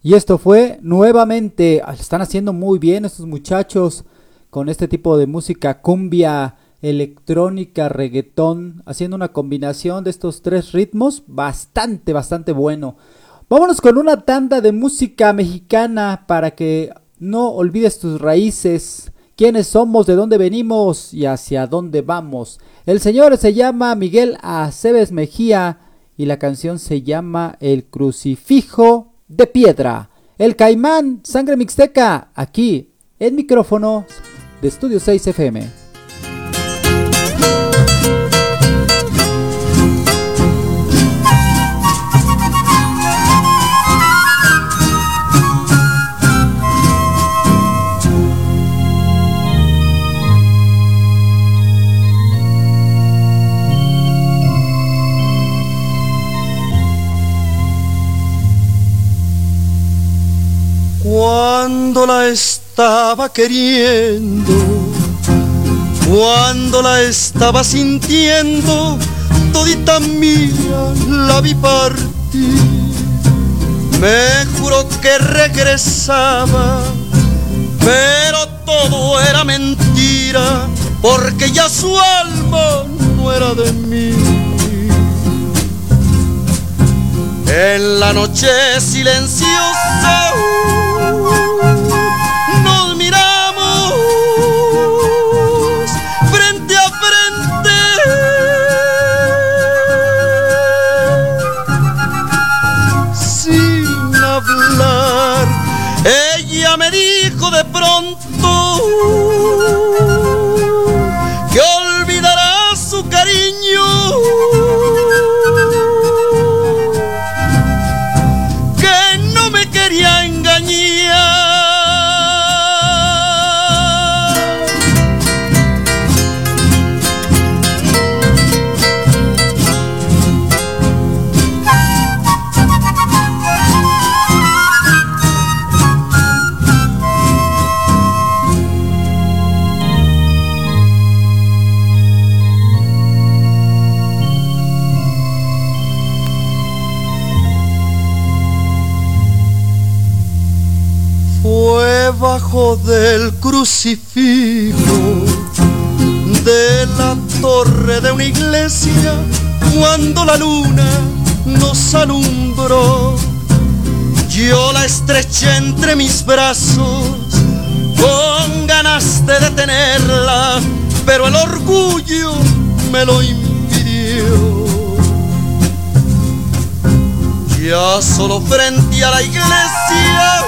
Y esto fue nuevamente, ah, están haciendo muy bien estos muchachos con este tipo de música cumbia, electrónica, reggaetón, haciendo una combinación de estos tres ritmos bastante, bastante bueno. Vámonos con una tanda de música mexicana para que no olvides tus raíces, quiénes somos, de dónde venimos y hacia dónde vamos. El señor se llama Miguel Aceves Mejía y la canción se llama El Crucifijo de Piedra. El Caimán, Sangre Mixteca, aquí en micrófono de Estudio 6 FM. Cuando la estaba queriendo, cuando la estaba sintiendo, todita mía la vi partir. Me juró que regresaba, pero todo era mentira, porque ya su alma no era de mí. En la noche silenciosa Fue bajo del crucifijo de la torre de una iglesia cuando la luna nos alumbró. Yo la estreché entre mis brazos con ganas de detenerla, pero el orgullo me lo impidió. ya solo frente a la iglesia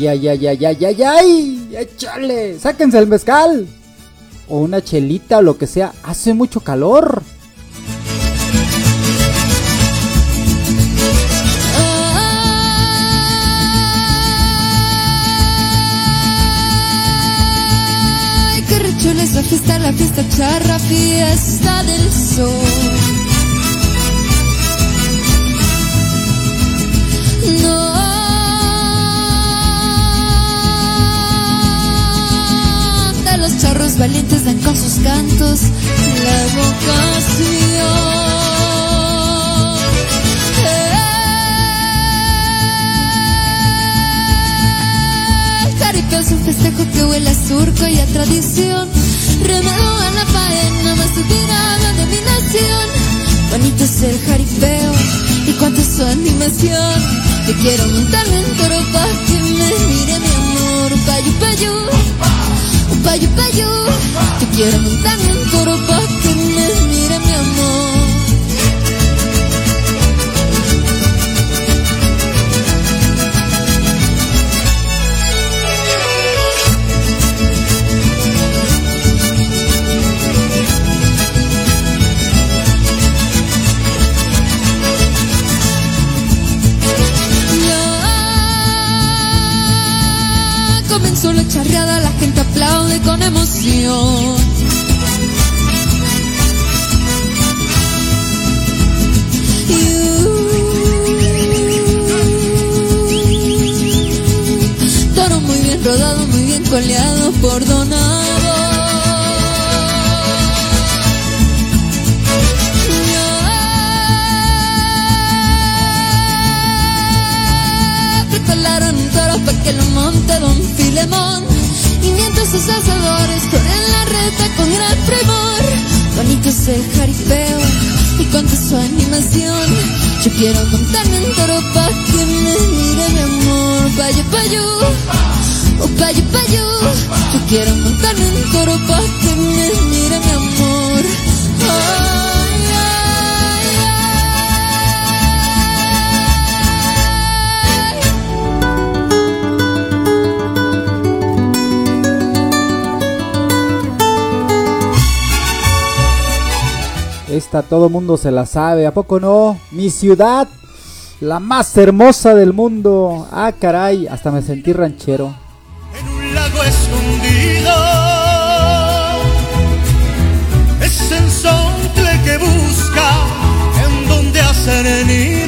Ay, ay, ay, ay, ay, ay, ay. Échale. Sáquense el mezcal. O una chelita o lo que sea. Hace mucho calor. Ay, qué rechula es la fiesta, la fiesta charra, fiesta del sol. Valientes dan con sus cantos la vocación. El jaripeo es un festejo que huele a surco y a tradición. Remado a la faena más inspirada de mi nación. Bonito es el jaripeo y cuánto es su animación. Te quiero montar en toro pa' que me mire mi amor. Payu, payu, payu, payu. Te quiero montar en toro pa' que me mire mi amor. Emoción. Y, uh, Toro muy bien rodado, muy bien coleado por Donado. Sus asadores corren la reta con gran primor. Bonito es el jaripeo y cuánta su animación. Yo quiero montarme en toro pa' que me mire mi amor. Payo, payo, oh payo, payo. Yo quiero montarme en toro pa' que me mire Esta todo mundo se la sabe, ¿a poco no? Mi ciudad, la más hermosa del mundo. Ah, caray, hasta me sentí ranchero. un lago escondido. Es el que busca en donde hacer nido.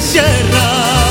Se cierra.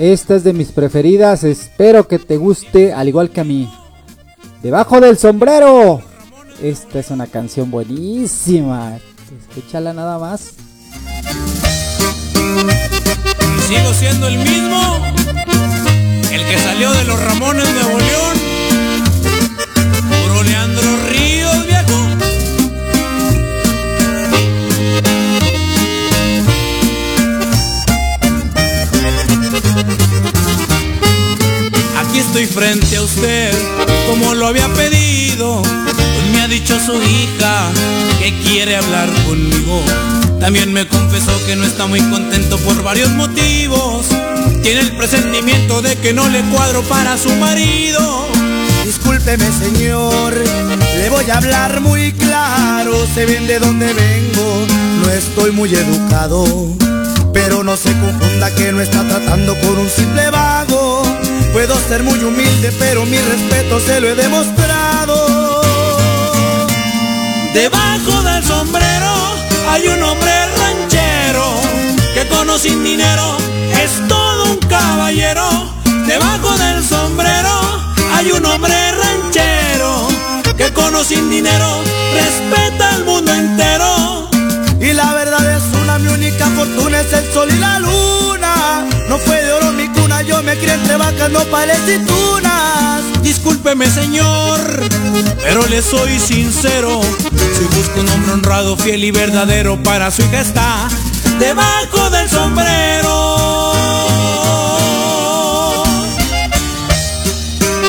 Esta es de mis preferidas, espero que te guste al igual que a mí. Debajo del sombrero. Esta es una canción buenísima. Escúchala nada más. Sigo siendo el mismo, el que salió de los Ramones de Nuevo León, puro Leandro Ríos, estoy frente a usted, como lo había pedido. Pues me ha dicho su hija que quiere hablar conmigo. También me confesó que no está muy contento por varios motivos. Tiene el presentimiento de que no le cuadro para su marido. Discúlpeme señor, le voy a hablar muy claro, se ven de dónde vengo, no estoy muy educado, pero no se confunda que no está tratando con un simple vago, puedo ser muy humilde, pero mi respeto se lo he demostrado. Debajo del sombrero hay un hombre ranchero que con o sin dinero es todo un caballero. Debajo del sombrero hay un hombre ranchero que con o sin dinero respeta al mundo entero. Y la verdad mi única fortuna es el sol y la luna. No fue de oro mi cuna, yo me crié entre vacas, no y tunas. Discúlpeme señor, pero le soy sincero. Si busco un hombre honrado, fiel y verdadero para su hija está debajo del sombrero.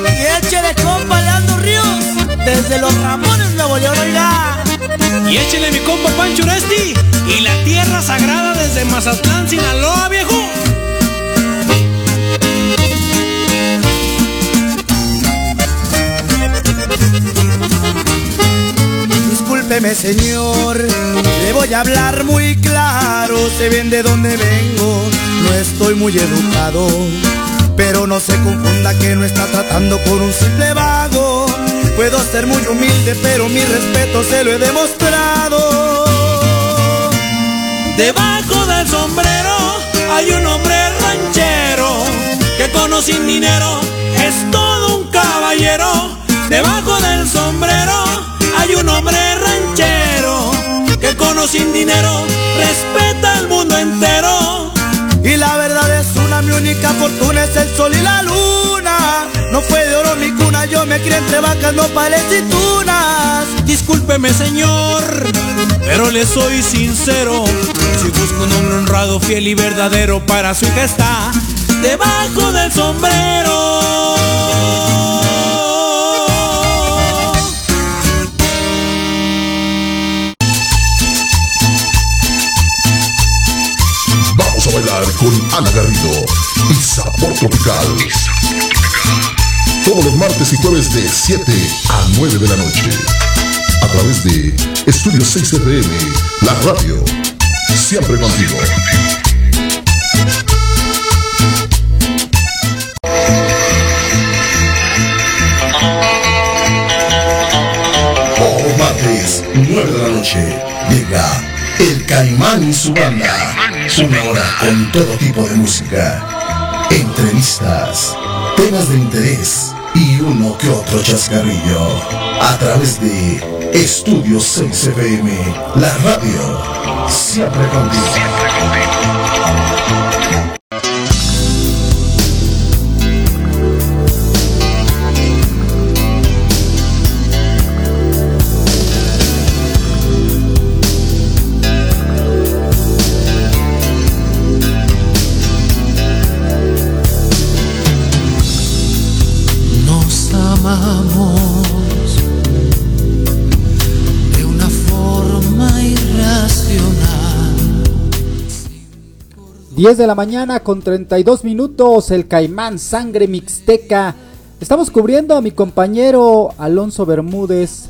Y échele compa Leandro Ríos, desde los Ramones Nuevo León, oiga. Y échele mi compa Pancho Uresti y la tierra sagrada desde Mazatlán, Sinaloa, viejo. Discúlpeme señor, le voy a hablar muy claro, se ven de dónde vengo, no estoy muy educado, pero no se confunda que no está tratando con un simple vago, puedo ser muy humilde, pero mi respeto se lo he demostrado. Debajo del sombrero hay un hombre ranchero que con sin dinero es todo un caballero. Debajo del sombrero hay un hombre ranchero que con sin dinero respeta al mundo entero. Y la verdad es una, mi única fortuna es el sol y la luna. No fue de oro mi cuna, yo me crié entre vacas, no y tunas. Discúlpeme señor, pero le soy sincero. Si busco un hombre honrado, fiel y verdadero para su hija está debajo del sombrero. Vamos a bailar con Ana Garrido y Sabor Tropical. Todos los martes y jueves de 7 a 9 de la noche. A través de Estudio 6 FM, la radio. Siempre contigo. Todos los martes, 9 de la noche, llega El Caimán y su banda. Una hora con todo tipo de música. Entrevistas, temas de interés y uno que otro chascarrillo. A través de Estudio 6 FM, la radio. Siempre contigo. 10 de la mañana con 32 minutos, el Caimán Sangre Mixteca. Estamos cubriendo a mi compañero Alonso Bermúdez.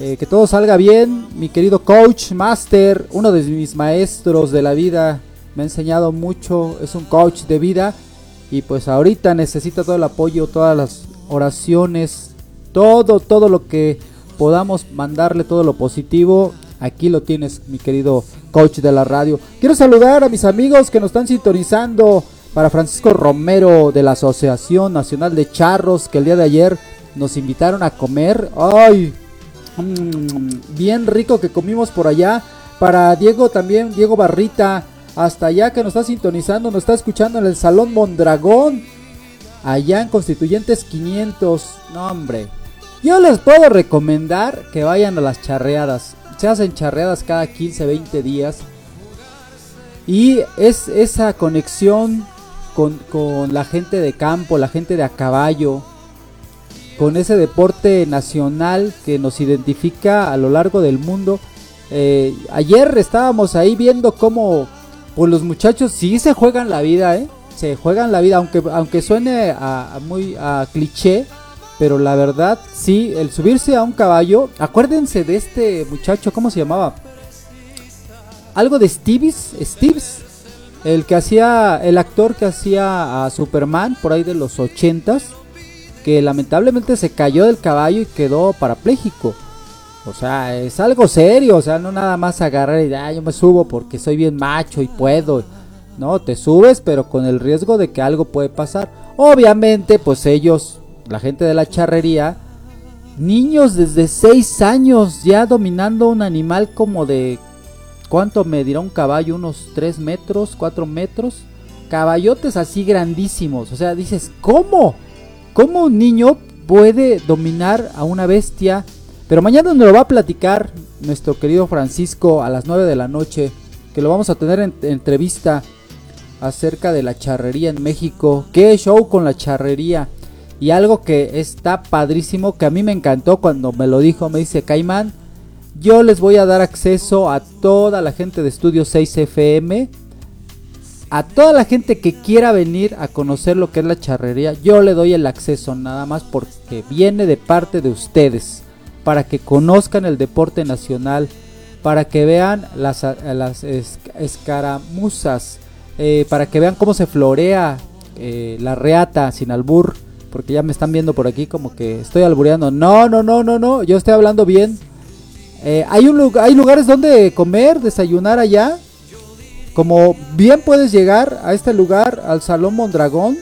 Eh, que todo salga bien, mi querido coach, master, uno de mis maestros de la vida. Me ha enseñado mucho, es un coach de vida. Y pues ahorita necesita todo el apoyo, todas las oraciones, todo, todo lo que podamos mandarle, todo lo positivo. Aquí lo tienes, mi querido coach de la radio. Quiero saludar a mis amigos que nos están sintonizando. Para Francisco Romero de la Asociación Nacional de Charros, que el día de ayer nos invitaron a comer. ¡Ay! Mm, bien rico que comimos por allá. Para Diego también, Diego Barrita, hasta allá que nos está sintonizando, nos está escuchando en el Salón Mondragón, allá en Constituyentes 500. No, hombre. Yo les puedo recomendar que vayan a las charreadas. Se hacen charreadas cada 15, 20 días. Y es esa conexión con, con la gente de campo, la gente de a caballo, con ese deporte nacional que nos identifica a lo largo del mundo. Eh, ayer estábamos ahí viendo cómo pues los muchachos sí se juegan la vida, ¿eh? Se juegan la vida, aunque, aunque suene a, a muy a cliché, pero la verdad sí, el subirse a un caballo, acuérdense de este muchacho, ¿cómo se llamaba? Algo de Steves, Steves, el que hacía, el actor que hacía a Superman por ahí de los ochentas, que lamentablemente se cayó del caballo y quedó parapléjico. O sea, es algo serio, o sea, no nada más agarrar y ah, yo me subo porque soy bien macho y puedo. No, te subes, pero con el riesgo de que algo puede pasar. Obviamente, pues ellos, la gente de la charrería, niños desde 6 años ya dominando un animal como de... ¿Cuánto medirá un caballo? Unos 3 metros, 4 metros. Caballotes así grandísimos. O sea, dices, ¿cómo? ¿Cómo un niño puede dominar a una bestia? Pero mañana nos lo va a platicar nuestro querido Francisco a las 9 de la noche. Que lo vamos a tener en entrevista acerca de la charrería en México. ¿Qué show con la charrería? Y algo que está padrísimo, que a mí me encantó cuando me lo dijo, me dice Caimán, yo les voy a dar acceso a toda la gente de Estudio 6 FM, a toda la gente que quiera venir a conocer lo que es la charrería, yo le doy el acceso nada más porque viene de parte de ustedes, para que conozcan el deporte nacional, para que vean las, las es- escaramuzas, eh, para que vean cómo se florea eh, la reata sin albur, porque ya me están viendo por aquí como que estoy albureando. No, no, no, no, no, yo estoy hablando bien. Eh, hay, un, hay lugares donde comer, desayunar allá. Como bien puedes llegar a este lugar, al Salón Mondragón,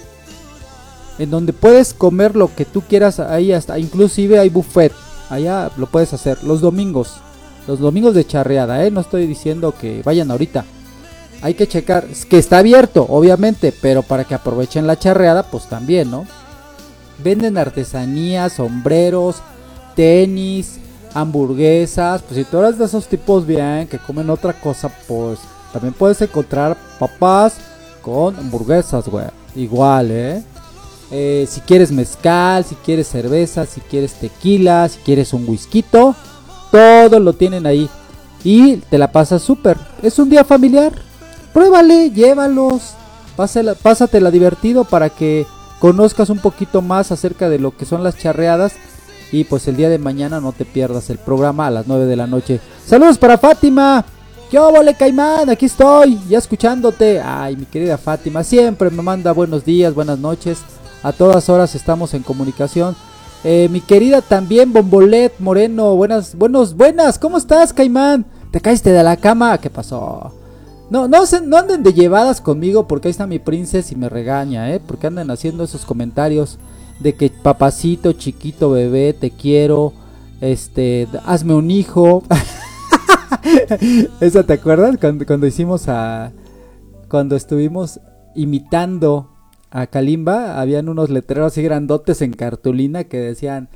en donde puedes comer lo que tú quieras, ahí hasta, inclusive hay buffet, allá lo puedes hacer, los domingos, los domingos de charreada, ¿eh? no estoy diciendo que vayan ahorita, hay que checar, que está abierto, obviamente, pero para que aprovechen la charreada, pues también, ¿no? Venden artesanías, sombreros, tenis, hamburguesas. Pues si tú eres de esos tipos bien que comen otra cosa, pues también puedes encontrar papás con hamburguesas, güey. Igual, ¿eh? Eh, si quieres mezcal, si quieres cerveza, si quieres tequila, si quieres un whisky, todo lo tienen ahí. Y te la pasas súper. Es un día familiar. Pruébale, llévalos. Pásala- pásatela divertido para que conozcas un poquito más acerca de lo que son las charreadas. Y pues el día de mañana no te pierdas el programa a las 9 de la noche. Saludos para Fátima. ¿Qué óvole, Caimán? Aquí estoy, ya escuchándote. Ay, mi querida Fátima, siempre me manda buenos días, buenas noches. A todas horas estamos en comunicación. Eh, mi querida también, Bombolet Moreno. Buenas, buenos, buenas. ¿Cómo estás, Caimán? ¿Te caíste de la cama? ¿Qué pasó? No, no, no anden de llevadas conmigo porque ahí está mi princesa y me regaña, ¿eh? Porque andan haciendo esos comentarios de que papacito, chiquito, bebé, te quiero, este, hazme un hijo. [laughs] ¿Esa te acuerdas? Cuando, cuando hicimos a... Cuando estuvimos imitando a Kalimba, habían unos letreros así grandotes en cartulina que decían...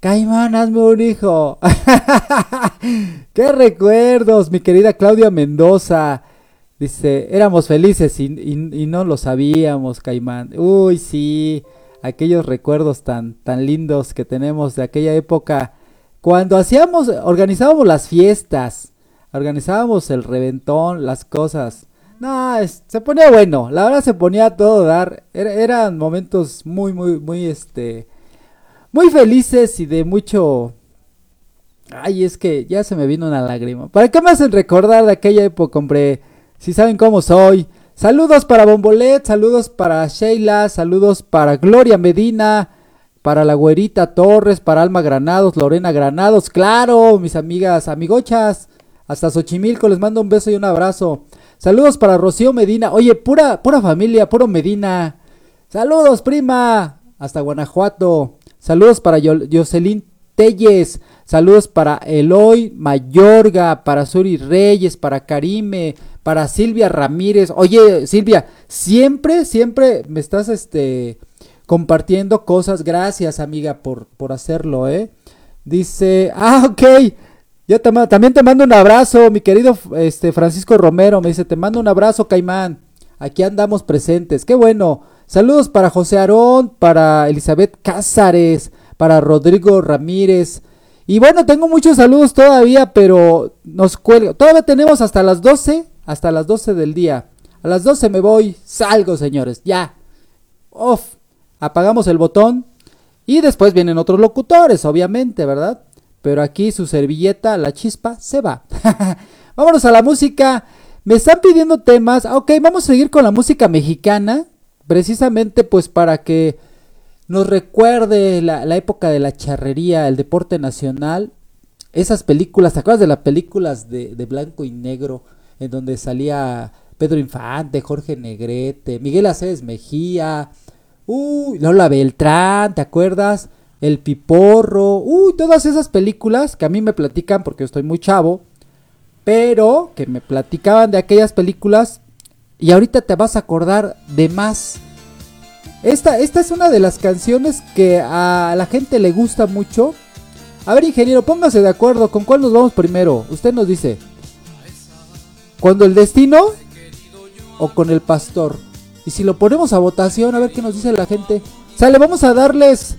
Caimán, hazme un hijo. [laughs] ¡Qué recuerdos, mi querida Claudia Mendoza! Dice, éramos felices y, no lo sabíamos, Caimán. Uy, sí, aquellos recuerdos tan, tan lindos que tenemos de aquella época. Cuando hacíamos, organizábamos las fiestas, organizábamos el reventón, las cosas. No, se ponía bueno, la verdad se ponía todo dar. Era- eran momentos muy, muy, muy, este, muy felices y de mucho... Ay, es que ya se me vino una lágrima. ¿Para qué me hacen recordar de aquella época, hombre? Si saben cómo soy. Saludos para Bombolet, saludos para Sheila, saludos para Gloria Medina, para la güerita Torres, para Alma Granados, Lorena Granados, claro, mis amigas, amigochas. Hasta Xochimilco les mando un beso y un abrazo. Saludos para Rocío Medina. Oye, pura, pura familia, puro Medina. Saludos, prima. Hasta Guanajuato. Saludos para Jocelyn Telles. Saludos para Eloy Mayorga, para Suri Reyes, para Karime, para Silvia Ramírez. Oye, Silvia, siempre, siempre me estás este compartiendo cosas. Gracias, amiga, por, por hacerlo, ¿eh? Dice, [laughs] ah, ok. Yo te también te mando un abrazo, mi querido este Francisco Romero. Me dice, te mando un abrazo, Caimán. Aquí andamos presentes. Qué bueno. Saludos para José Aarón, para Elizabeth Cázares, para Rodrigo Ramírez. Y bueno, tengo muchos saludos todavía, pero nos cuelgo. Todavía tenemos hasta las 12, hasta las 12 del día. A las 12 me voy, salgo, señores, ya. Off. Apagamos el botón. Y después vienen otros locutores, obviamente, ¿verdad? Pero aquí su servilleta, la chispa, se va. [laughs] Vámonos a la música. Me están pidiendo temas. Ah, Ok, vamos a seguir con la música mexicana. Precisamente pues para que nos recuerde la, época de la charrería, el deporte nacional. Esas películas, ¿te acuerdas de las películas de, de blanco y negro? En donde salía Pedro Infante, Jorge Negrete, Miguel Aceves Mejía, uy, Lola Beltrán, ¿te acuerdas? El Piporro, uy, todas esas películas que a mí me platican porque yo estoy muy chavo, pero que me platicaban de aquellas películas y ahorita te vas a acordar de más. Esta, esta es una de las canciones que a la gente le gusta mucho. A ver, ingeniero, póngase de acuerdo. ¿Con cuál nos vamos primero? Usted nos dice. ¿Cuando el destino o con el pastor? Y si lo ponemos a votación, a ver qué nos dice la gente. Sale, vamos a darles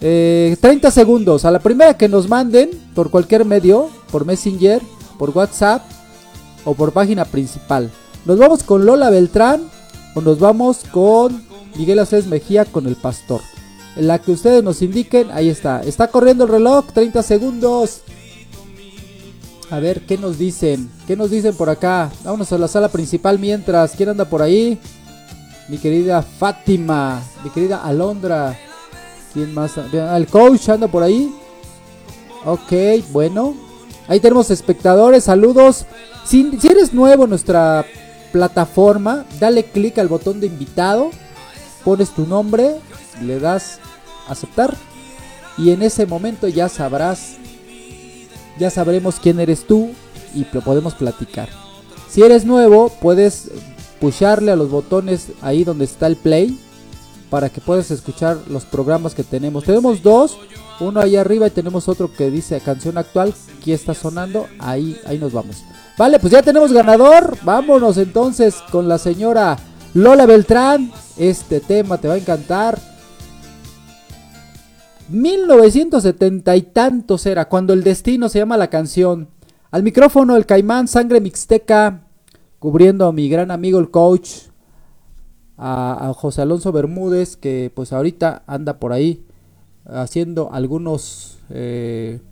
eh, 30 segundos. A la primera que nos manden por cualquier medio, por Messenger, por WhatsApp o por página principal. ¿Nos vamos con Lola Beltrán o nos vamos con Miguel Aceves Mejía con el pastor? En la que ustedes nos indiquen, ahí está. Está corriendo el reloj, 30 segundos. A ver, ¿qué nos dicen? ¿Qué nos dicen por acá? Vámonos a la sala principal mientras. ¿Quién anda por ahí? Mi querida Fátima. Mi querida Alondra. ¿Quién más? El coach anda por ahí. Ok, bueno. Ahí tenemos espectadores, saludos. Si, si eres nuevo nuestra plataforma, dale clic al botón de invitado. Pones tu nombre, le das aceptar. Y en ese momento ya sabrás ya sabremos quién eres tú y lo podemos platicar. Si eres nuevo, puedes pusharle a los botones ahí donde está el play para que puedas escuchar los programas que tenemos. Tenemos dos, uno ahí arriba y tenemos otro que dice canción actual, que está sonando, ahí, ahí nos vamos. Vale, pues ya tenemos ganador, vámonos entonces con la señora Lola Beltrán, este tema te va a encantar. 1970 y tantos era, cuando el destino se llama la canción. Al micrófono el caimán, sangre mixteca, cubriendo a mi gran amigo el coach. a, José Alonso Bermúdez, que pues ahorita anda por ahí haciendo algunos eh,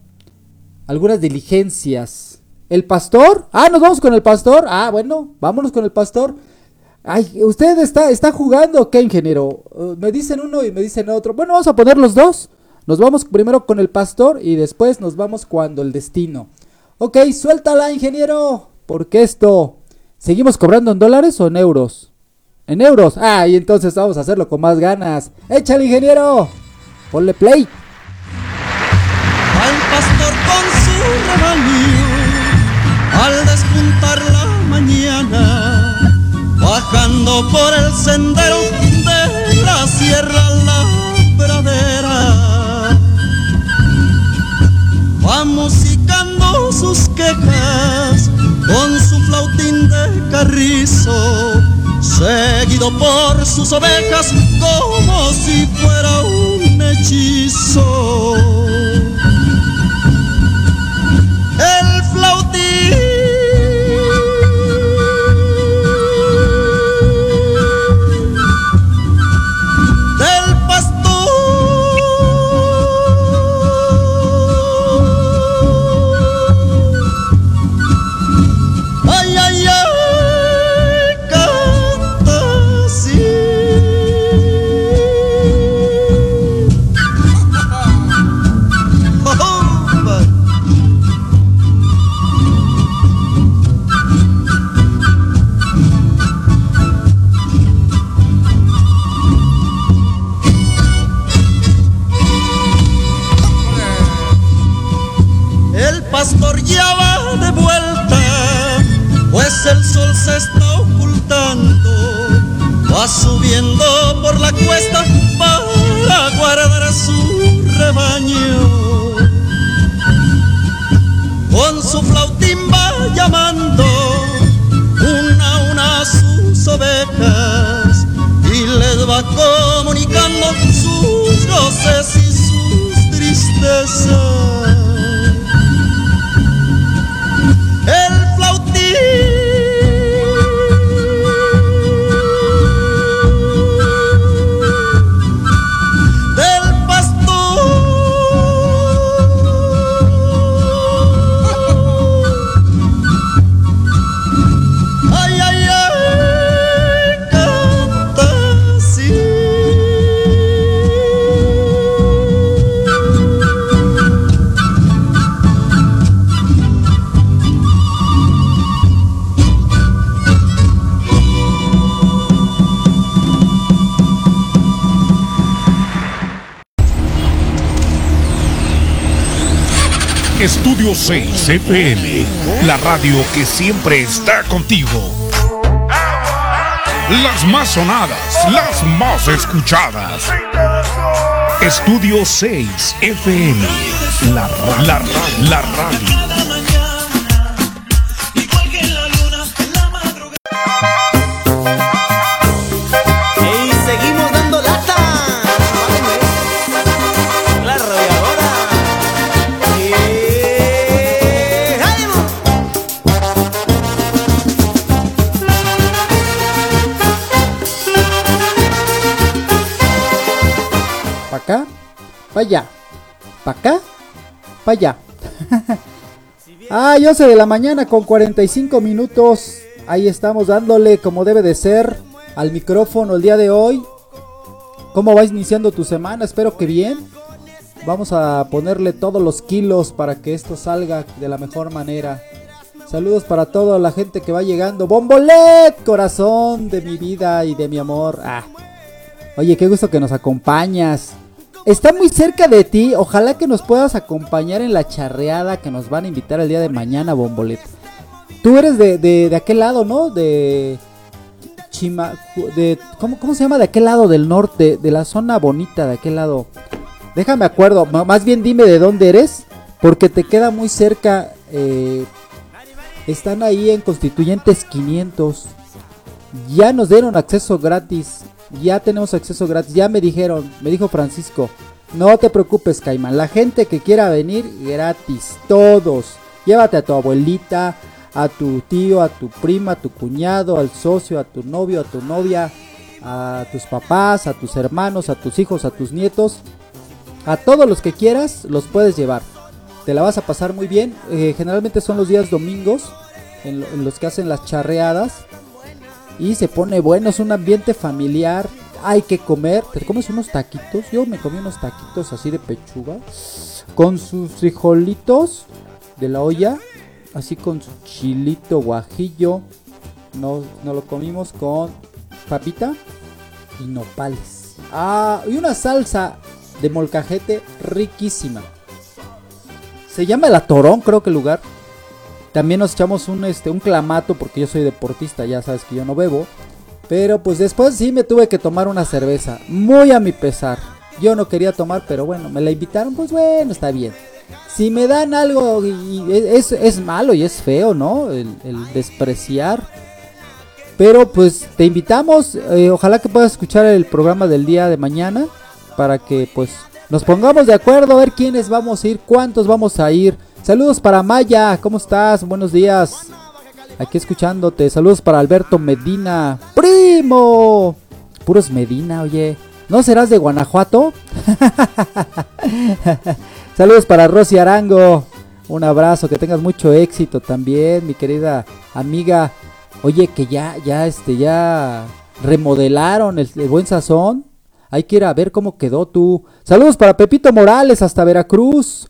algunas diligencias. ¿El pastor? Ah, nos vamos con el pastor. Ah, bueno, vámonos con el pastor. Ay, usted está, está jugando, ¿qué ingeniero? Uh, me dicen uno y me dicen otro. Bueno, vamos a poner los dos. Nos vamos primero con el pastor y después nos vamos cuando el destino. Ok, suéltala, ingeniero. Porque esto, ¿seguimos cobrando en dólares o en euros? En euros. Ah, y entonces vamos a hacerlo con más ganas. Échale, ingeniero. Ponle play. al pastor con su bajando por el sendero de la sierra la pradera va musicando sus quejas con su flautín de carrizo seguido por sus ovejas como si fuera un hechizo Pastor ya va de vuelta, pues el sol se está ocultando. Va subiendo por la cuesta para guardar su rebaño. Con su flautín va llamando una a una a sus ovejas y les va comunicando sus goces y sus tristezas. El flautín Estudio 6 FM, la radio que siempre está contigo. Las más sonadas, las más escuchadas. Estudio 6 FM, la, la, la radio. Pa' allá. Pa' acá, pa' allá. [laughs] Ay, 11 de la mañana con 45 minutos. Ahí estamos dándole como debe de ser al micrófono el día de hoy. ¿Cómo va iniciando tu semana? Espero que bien. Vamos a ponerle todos los kilos para que esto salga de la mejor manera. Saludos para toda la gente que va llegando. Bombolet, corazón de mi vida y de mi amor. Ah. Oye, qué gusto que nos acompañas. Está muy cerca de ti. Ojalá que nos puedas acompañar en la charreada que nos van a invitar el día de mañana, Bombolet. Tú eres de, de, de aquel lado, ¿no? De Chima... De, ¿cómo, ¿Cómo se llama? De aquel lado del norte. De la zona bonita, de aquel lado. Déjame acuerdo. Más bien dime de dónde eres. Porque te queda muy cerca. eh, están ahí en Constituyentes 500. Ya nos dieron acceso gratis. Ya tenemos acceso gratis. Ya me dijeron, me dijo Francisco. No te preocupes, Caimán. La gente que quiera venir, gratis. Todos. Llévate a tu abuelita, a tu tío, a tu prima, a tu cuñado, al socio, a tu novio, a tu novia. a tus papás, a tus hermanos, a tus hijos, a tus nietos, a todos los que quieras, los puedes llevar. Te la vas a pasar muy bien. Eh, generalmente son los días domingos en, lo- en los que hacen las charreadas. Y se pone bueno, es un ambiente familiar. Hay que comer. ¿Te comes unos taquitos? Yo me comí unos taquitos así de pechuga. Con sus frijolitos de la olla. Así con su chilito guajillo. Nos, nos lo comimos con papita y nopales. Ah, y una salsa de molcajete riquísima. Se llama el Torón, creo que el lugar. También nos echamos un, este, un clamato porque yo soy deportista, ya sabes que yo no bebo. Pero pues después sí me tuve que tomar una cerveza, muy a mi pesar. Yo no quería tomar, pero bueno, me la invitaron, pues bueno, está bien. Si me dan algo y es, es malo y es feo, ¿no? El, el despreciar. Pero pues te invitamos, eh, ojalá que puedas escuchar el programa del día de mañana para que pues nos pongamos de acuerdo a ver quiénes vamos a ir, cuántos vamos a ir. Saludos para Maya, ¿cómo estás? Buenos días. Aquí escuchándote. Saludos para Alberto Medina. ¡Primo! Puros Medina, oye. ¿No serás de Guanajuato? [laughs] Saludos para Rosy Arango. Un abrazo, que tengas mucho éxito también, mi querida amiga. Oye, que ya, ya, este, ya remodelaron el, el buen sazón. Hay que ir a ver cómo quedó tú. Saludos para Pepito Morales hasta Veracruz.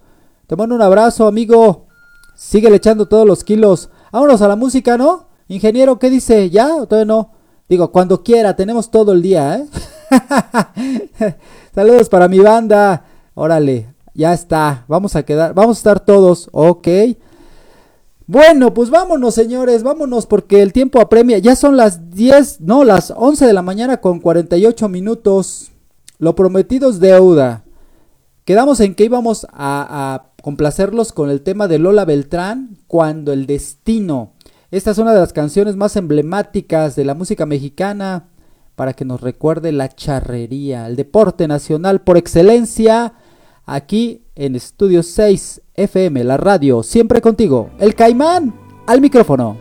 Te mando un abrazo, amigo. Sigue echando todos los kilos. Vámonos a la música, ¿no? Ingeniero, ¿qué dice? ¿Ya o todavía no? Digo, cuando quiera, tenemos todo el día, ¿eh? [laughs] Saludos para mi banda. Órale, ya está. Vamos a quedar, vamos a estar todos, ok. Bueno, pues vámonos, señores, vámonos porque el tiempo apremia. Ya son las 10, no, las 11 de la mañana con 48 minutos. Lo prometido es deuda. Quedamos en que íbamos a, a complacerlos con el tema de Lola Beltrán, Cuando el Destino. Esta es una de las canciones más emblemáticas de la música mexicana para que nos recuerde la charrería, el deporte nacional por excelencia, aquí en Estudio 6 FM, la radio, siempre contigo. El Caimán al micrófono.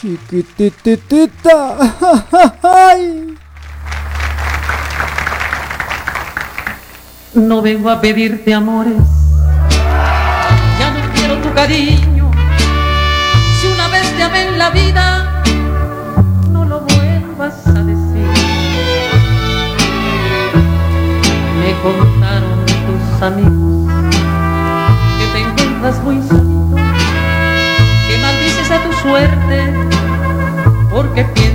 Chiquititita. [laughs] Ay. No vengo a pedirte amores, ya no quiero tu cariño. Si una vez te amé en la vida, no lo vuelvas a decir. Me contaron tus amigos que te encuentras muy solito, que maldices a tu suerte porque piensas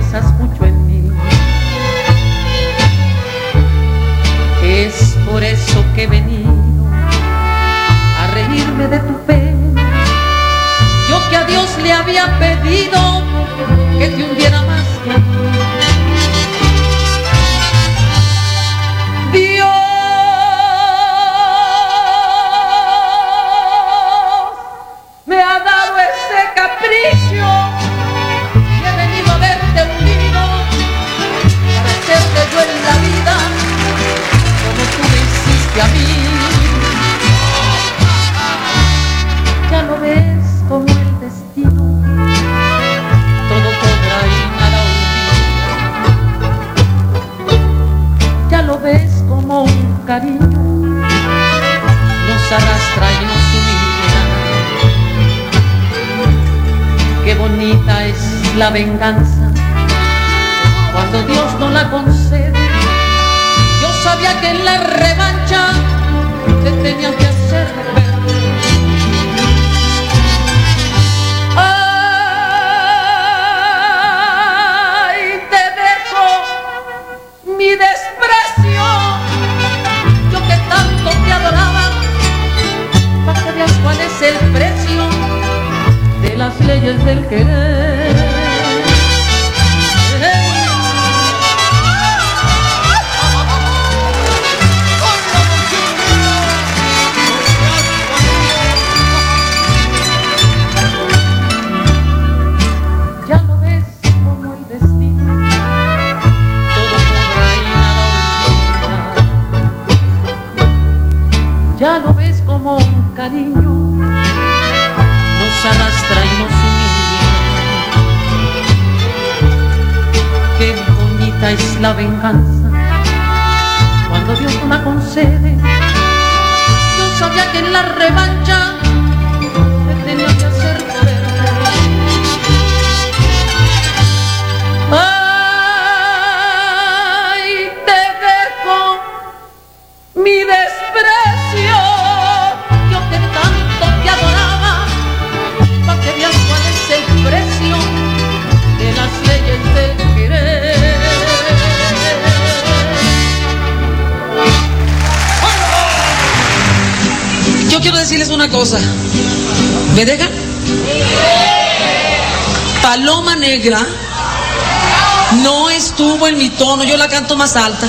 alta.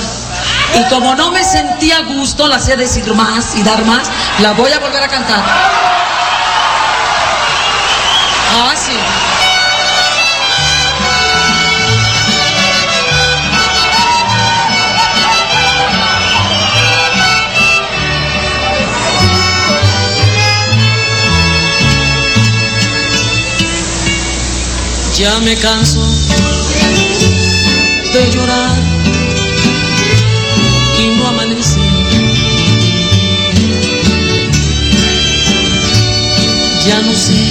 Y como no me sentía a gusto, la sé decir más y dar más, la voy a volver a cantar. Ah, sí. Ya me canso de llorar no sé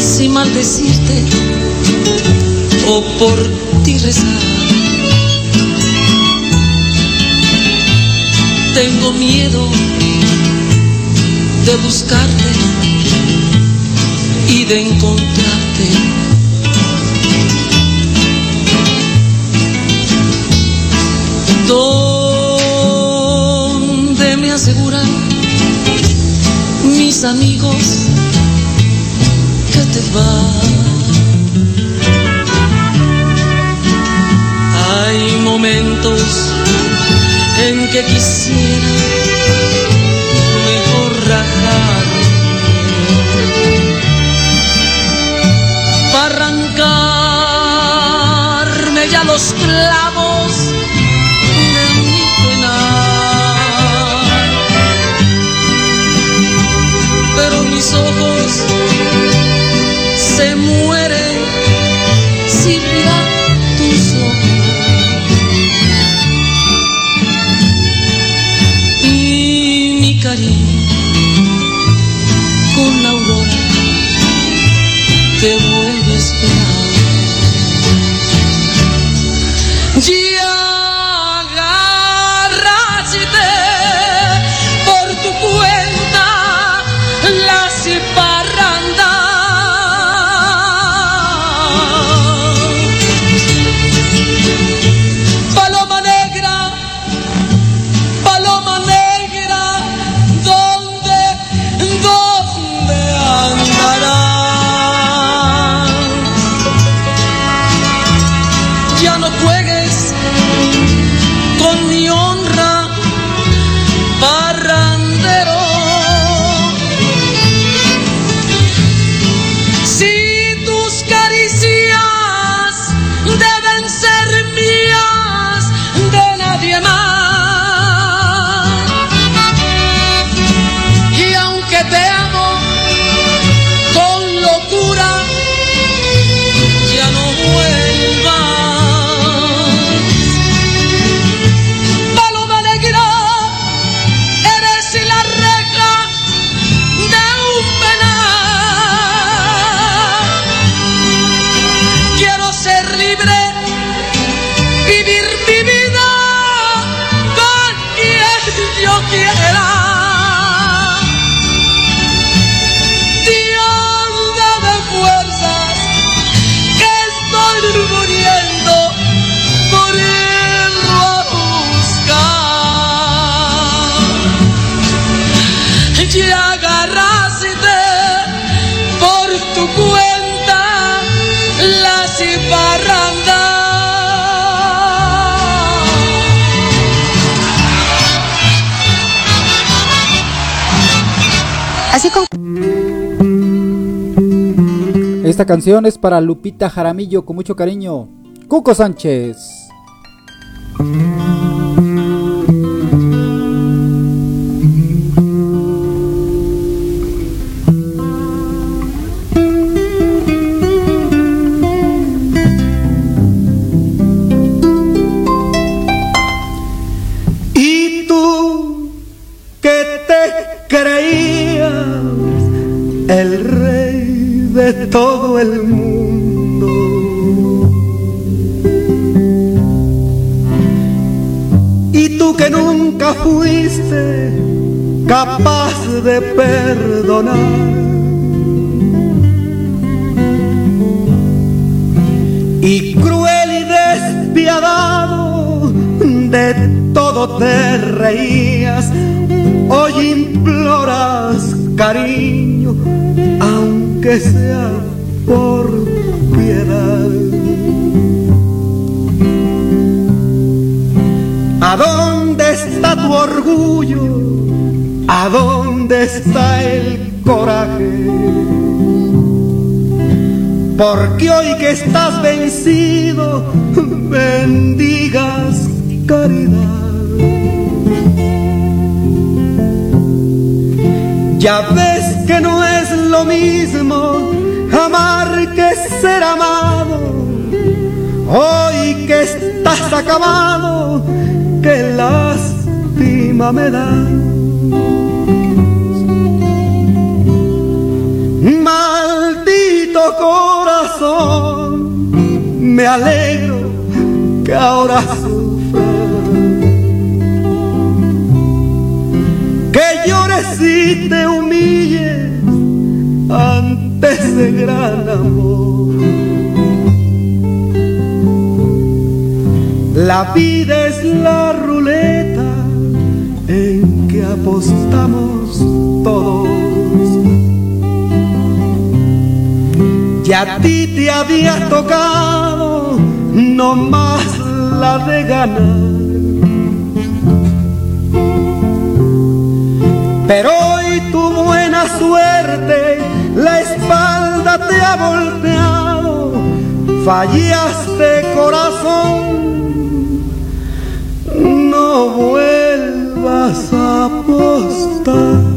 si maldecirte o por ti rezar. Tengo miedo de buscarte y de encontrarte tus amigos que te va. Hay momentos en que quisiera mejor rajar para arrancarme ya los clavos Esta canción es para Lupita Jaramillo con mucho cariño. Cuco Sánchez. Cariño, aunque sea por piedad. ¿A dónde está tu orgullo? ¿A dónde está el coraje? Porque hoy que estás vencido, bendigas caridad. Ya ves que no es lo mismo amar que ser amado. Hoy que estás acabado, que lástima me da. Maldito corazón, me alegro que ahora llores y te humilles ante ese gran amor. La vida es la ruleta en que apostamos todos. Y a ti te había tocado no más la de ganar. Pero hoy tu buena suerte la espalda te ha volteado. Fallaste corazón no vuelvas a apostar.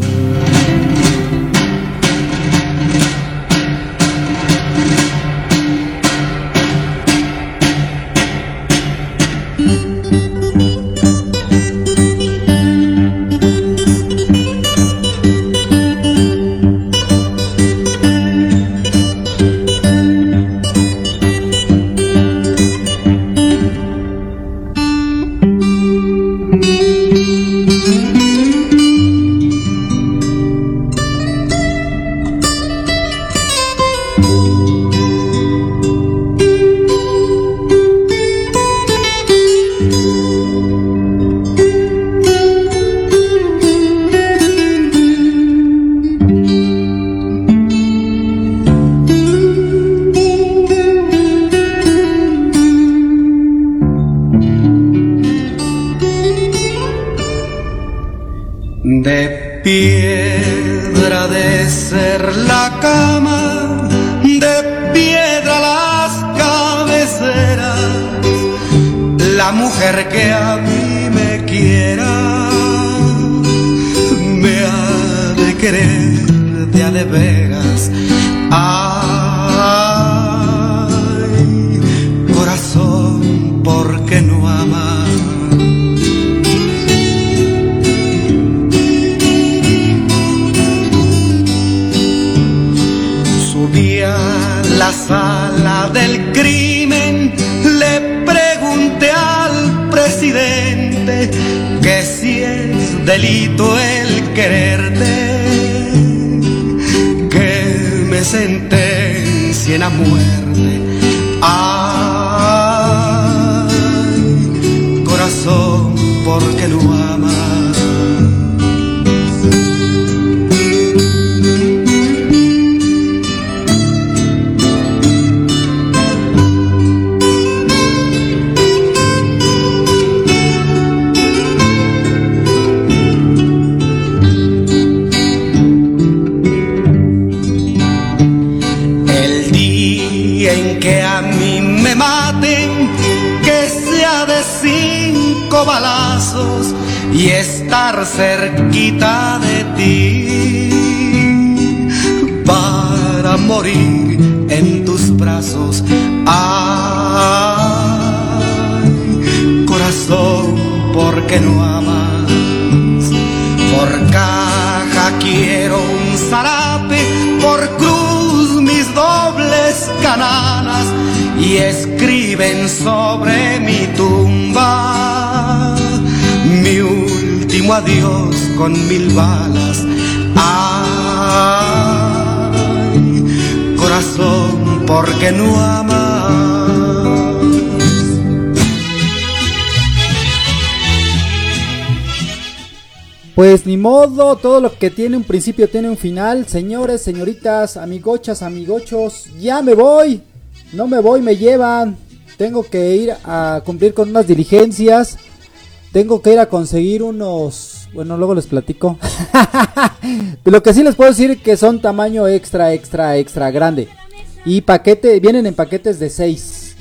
Estar cerquita de ti para morir en tus brazos. Ay, corazón, ¿por qué no amas? Por caja quiero un zarape, por cruz mis dobles cananas y escriben sobre mi tumba mi adiós con mil balas. Ay, corazón, ¿por qué no amas? Pues ni modo, todo lo que tiene un principio tiene un final. Señores, señoritas, amigochas, amigochos, ya me voy. No me voy, me llevan. Tengo que ir a cumplir con unas diligencias. Tengo que ir a conseguir unos... Bueno, luego les platico. [laughs] lo que sí les puedo decir que son tamaño extra, extra, extra grande. Y paquete, vienen en paquetes de 6.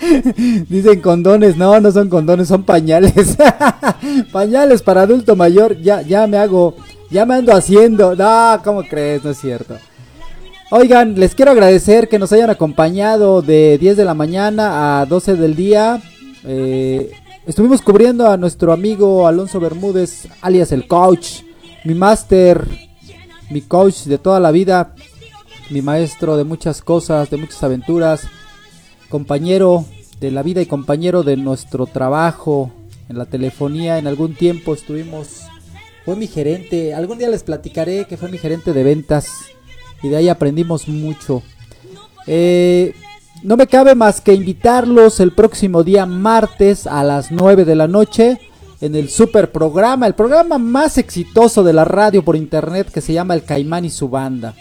[laughs] Dicen condones, no, no son condones, son pañales. [laughs] pañales para adulto mayor, ya, ya me hago, ya me ando haciendo. No, ¿cómo crees? No es cierto. Oigan, les quiero agradecer que nos hayan acompañado de 10 de la mañana a 12 del día. Eh, estuvimos cubriendo a nuestro amigo Alonso Bermúdez, alias el coach, mi máster, mi coach de toda la vida, mi maestro de muchas cosas, de muchas aventuras, compañero de la vida y compañero de nuestro trabajo en la telefonía. En algún tiempo estuvimos, fue mi gerente, algún día les platicaré que fue mi gerente de ventas y de ahí aprendimos mucho. Eh, no me cabe más que invitarlos el próximo día martes a las 9 de la noche en el super programa, el programa más exitoso de la radio por internet que se llama El Caimán y su banda,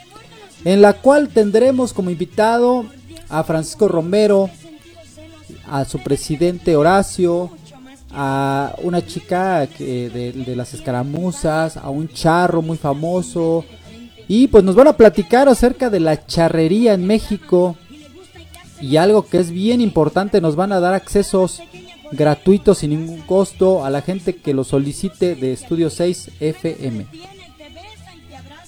en la cual tendremos como invitado a Francisco Romero, a su presidente Horacio, a una chica que de, de las escaramuzas, a un charro muy famoso, y pues nos van a platicar acerca de la charrería en México. Y algo que es bien importante, nos van a dar accesos gratuitos sin ningún costo a la gente que lo solicite de Estudio 6 FM.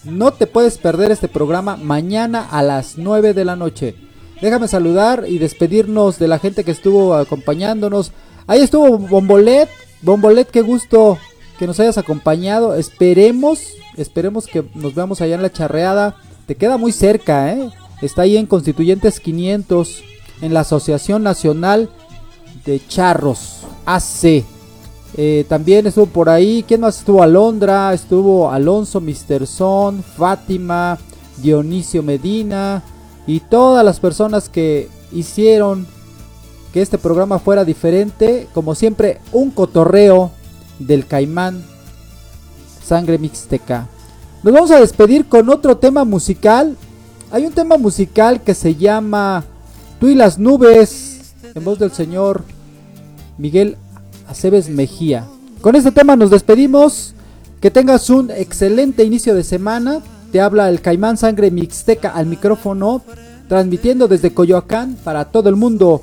No te puedes perder este programa mañana a las 9 de la noche. Déjame saludar y despedirnos de la gente que estuvo acompañándonos. Ahí estuvo Bombolet. Bombolet, qué gusto que nos hayas acompañado. Esperemos, esperemos que nos veamos allá en la charreada. Te queda muy cerca, ¿eh? Está ahí en Constituyentes 500, en la Asociación Nacional de Charros, AC. Eh, también estuvo por ahí, ¿quién más estuvo? Alondra, estuvo Alonso. Son, Fátima, Dionisio Medina y todas las personas que hicieron que este programa fuera diferente. Como siempre, un cotorreo del Caimán Sangre Mixteca. Nos vamos a despedir con otro tema musical. Hay un tema musical que se llama Tú y las nubes, en voz del señor Miguel Aceves Mejía. Con este tema nos despedimos. Que tengas un excelente inicio de semana. Te habla el Caimán Sangre Mixteca al micrófono, transmitiendo desde Coyoacán para todo el mundo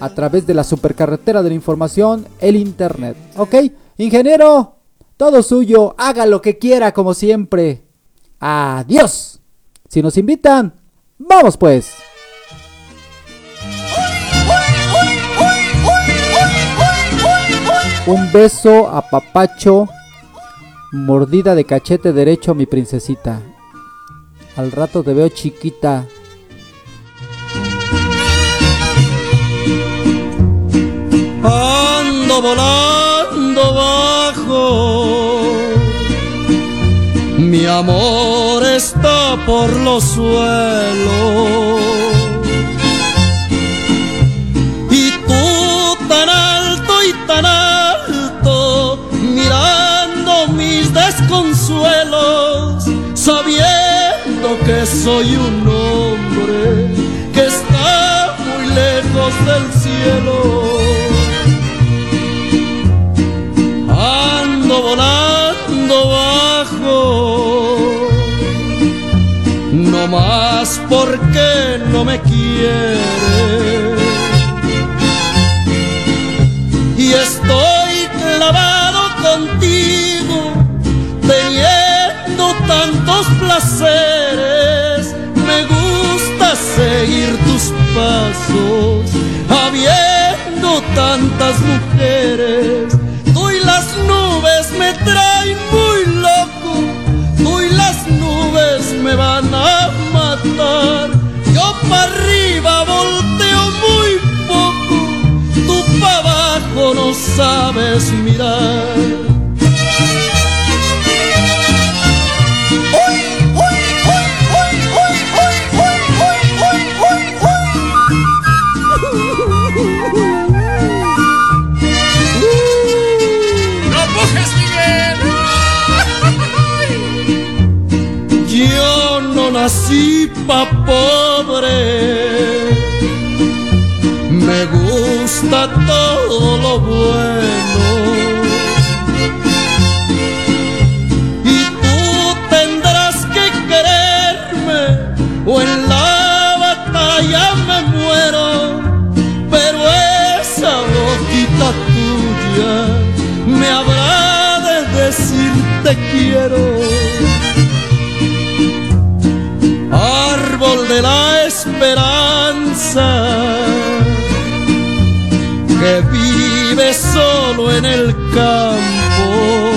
a través de la supercarretera de la información, el Internet. ¿Ok? Ingeniero, todo suyo, haga lo que quiera como siempre. Adiós. Si nos invitan, vamos pues. Un beso a papacho, mordida de cachete derecho, mi princesita. Al rato te veo chiquita. Ando volando bajo, mi amor está por los suelos. Y tú tan alto y tan alto, mirando mis desconsuelos, sabiendo que soy un hombre que está muy lejos del cielo. Ando volando más porque no me quiere. Y estoy clavado contigo, teniendo tantos placeres. Me gusta seguir tus pasos, habiendo tantas mujeres. Matar. Yo para arriba volteo muy poco, tú para abajo no sabes mirar. Nací pa' pobre. Me gusta todo lo bueno. Y tú tendrás que quererme o en la batalla me muero. Pero esa boquita tuya me habrá de decir te quiero. Que vive solo en el campo.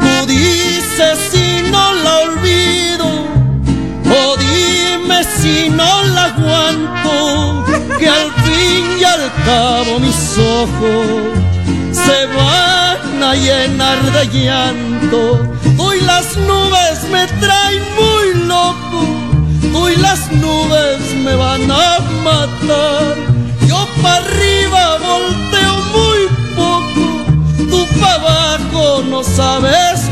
Tú dices si no la olvido, o dime si no la aguanto, que al fin y al cabo mis ojos se van a llenar de llanto. Hoy las nubes me traen muy loco, hoy las nubes me van a matar. Yo para arriba volteo muy poco, tú para abajo no sabes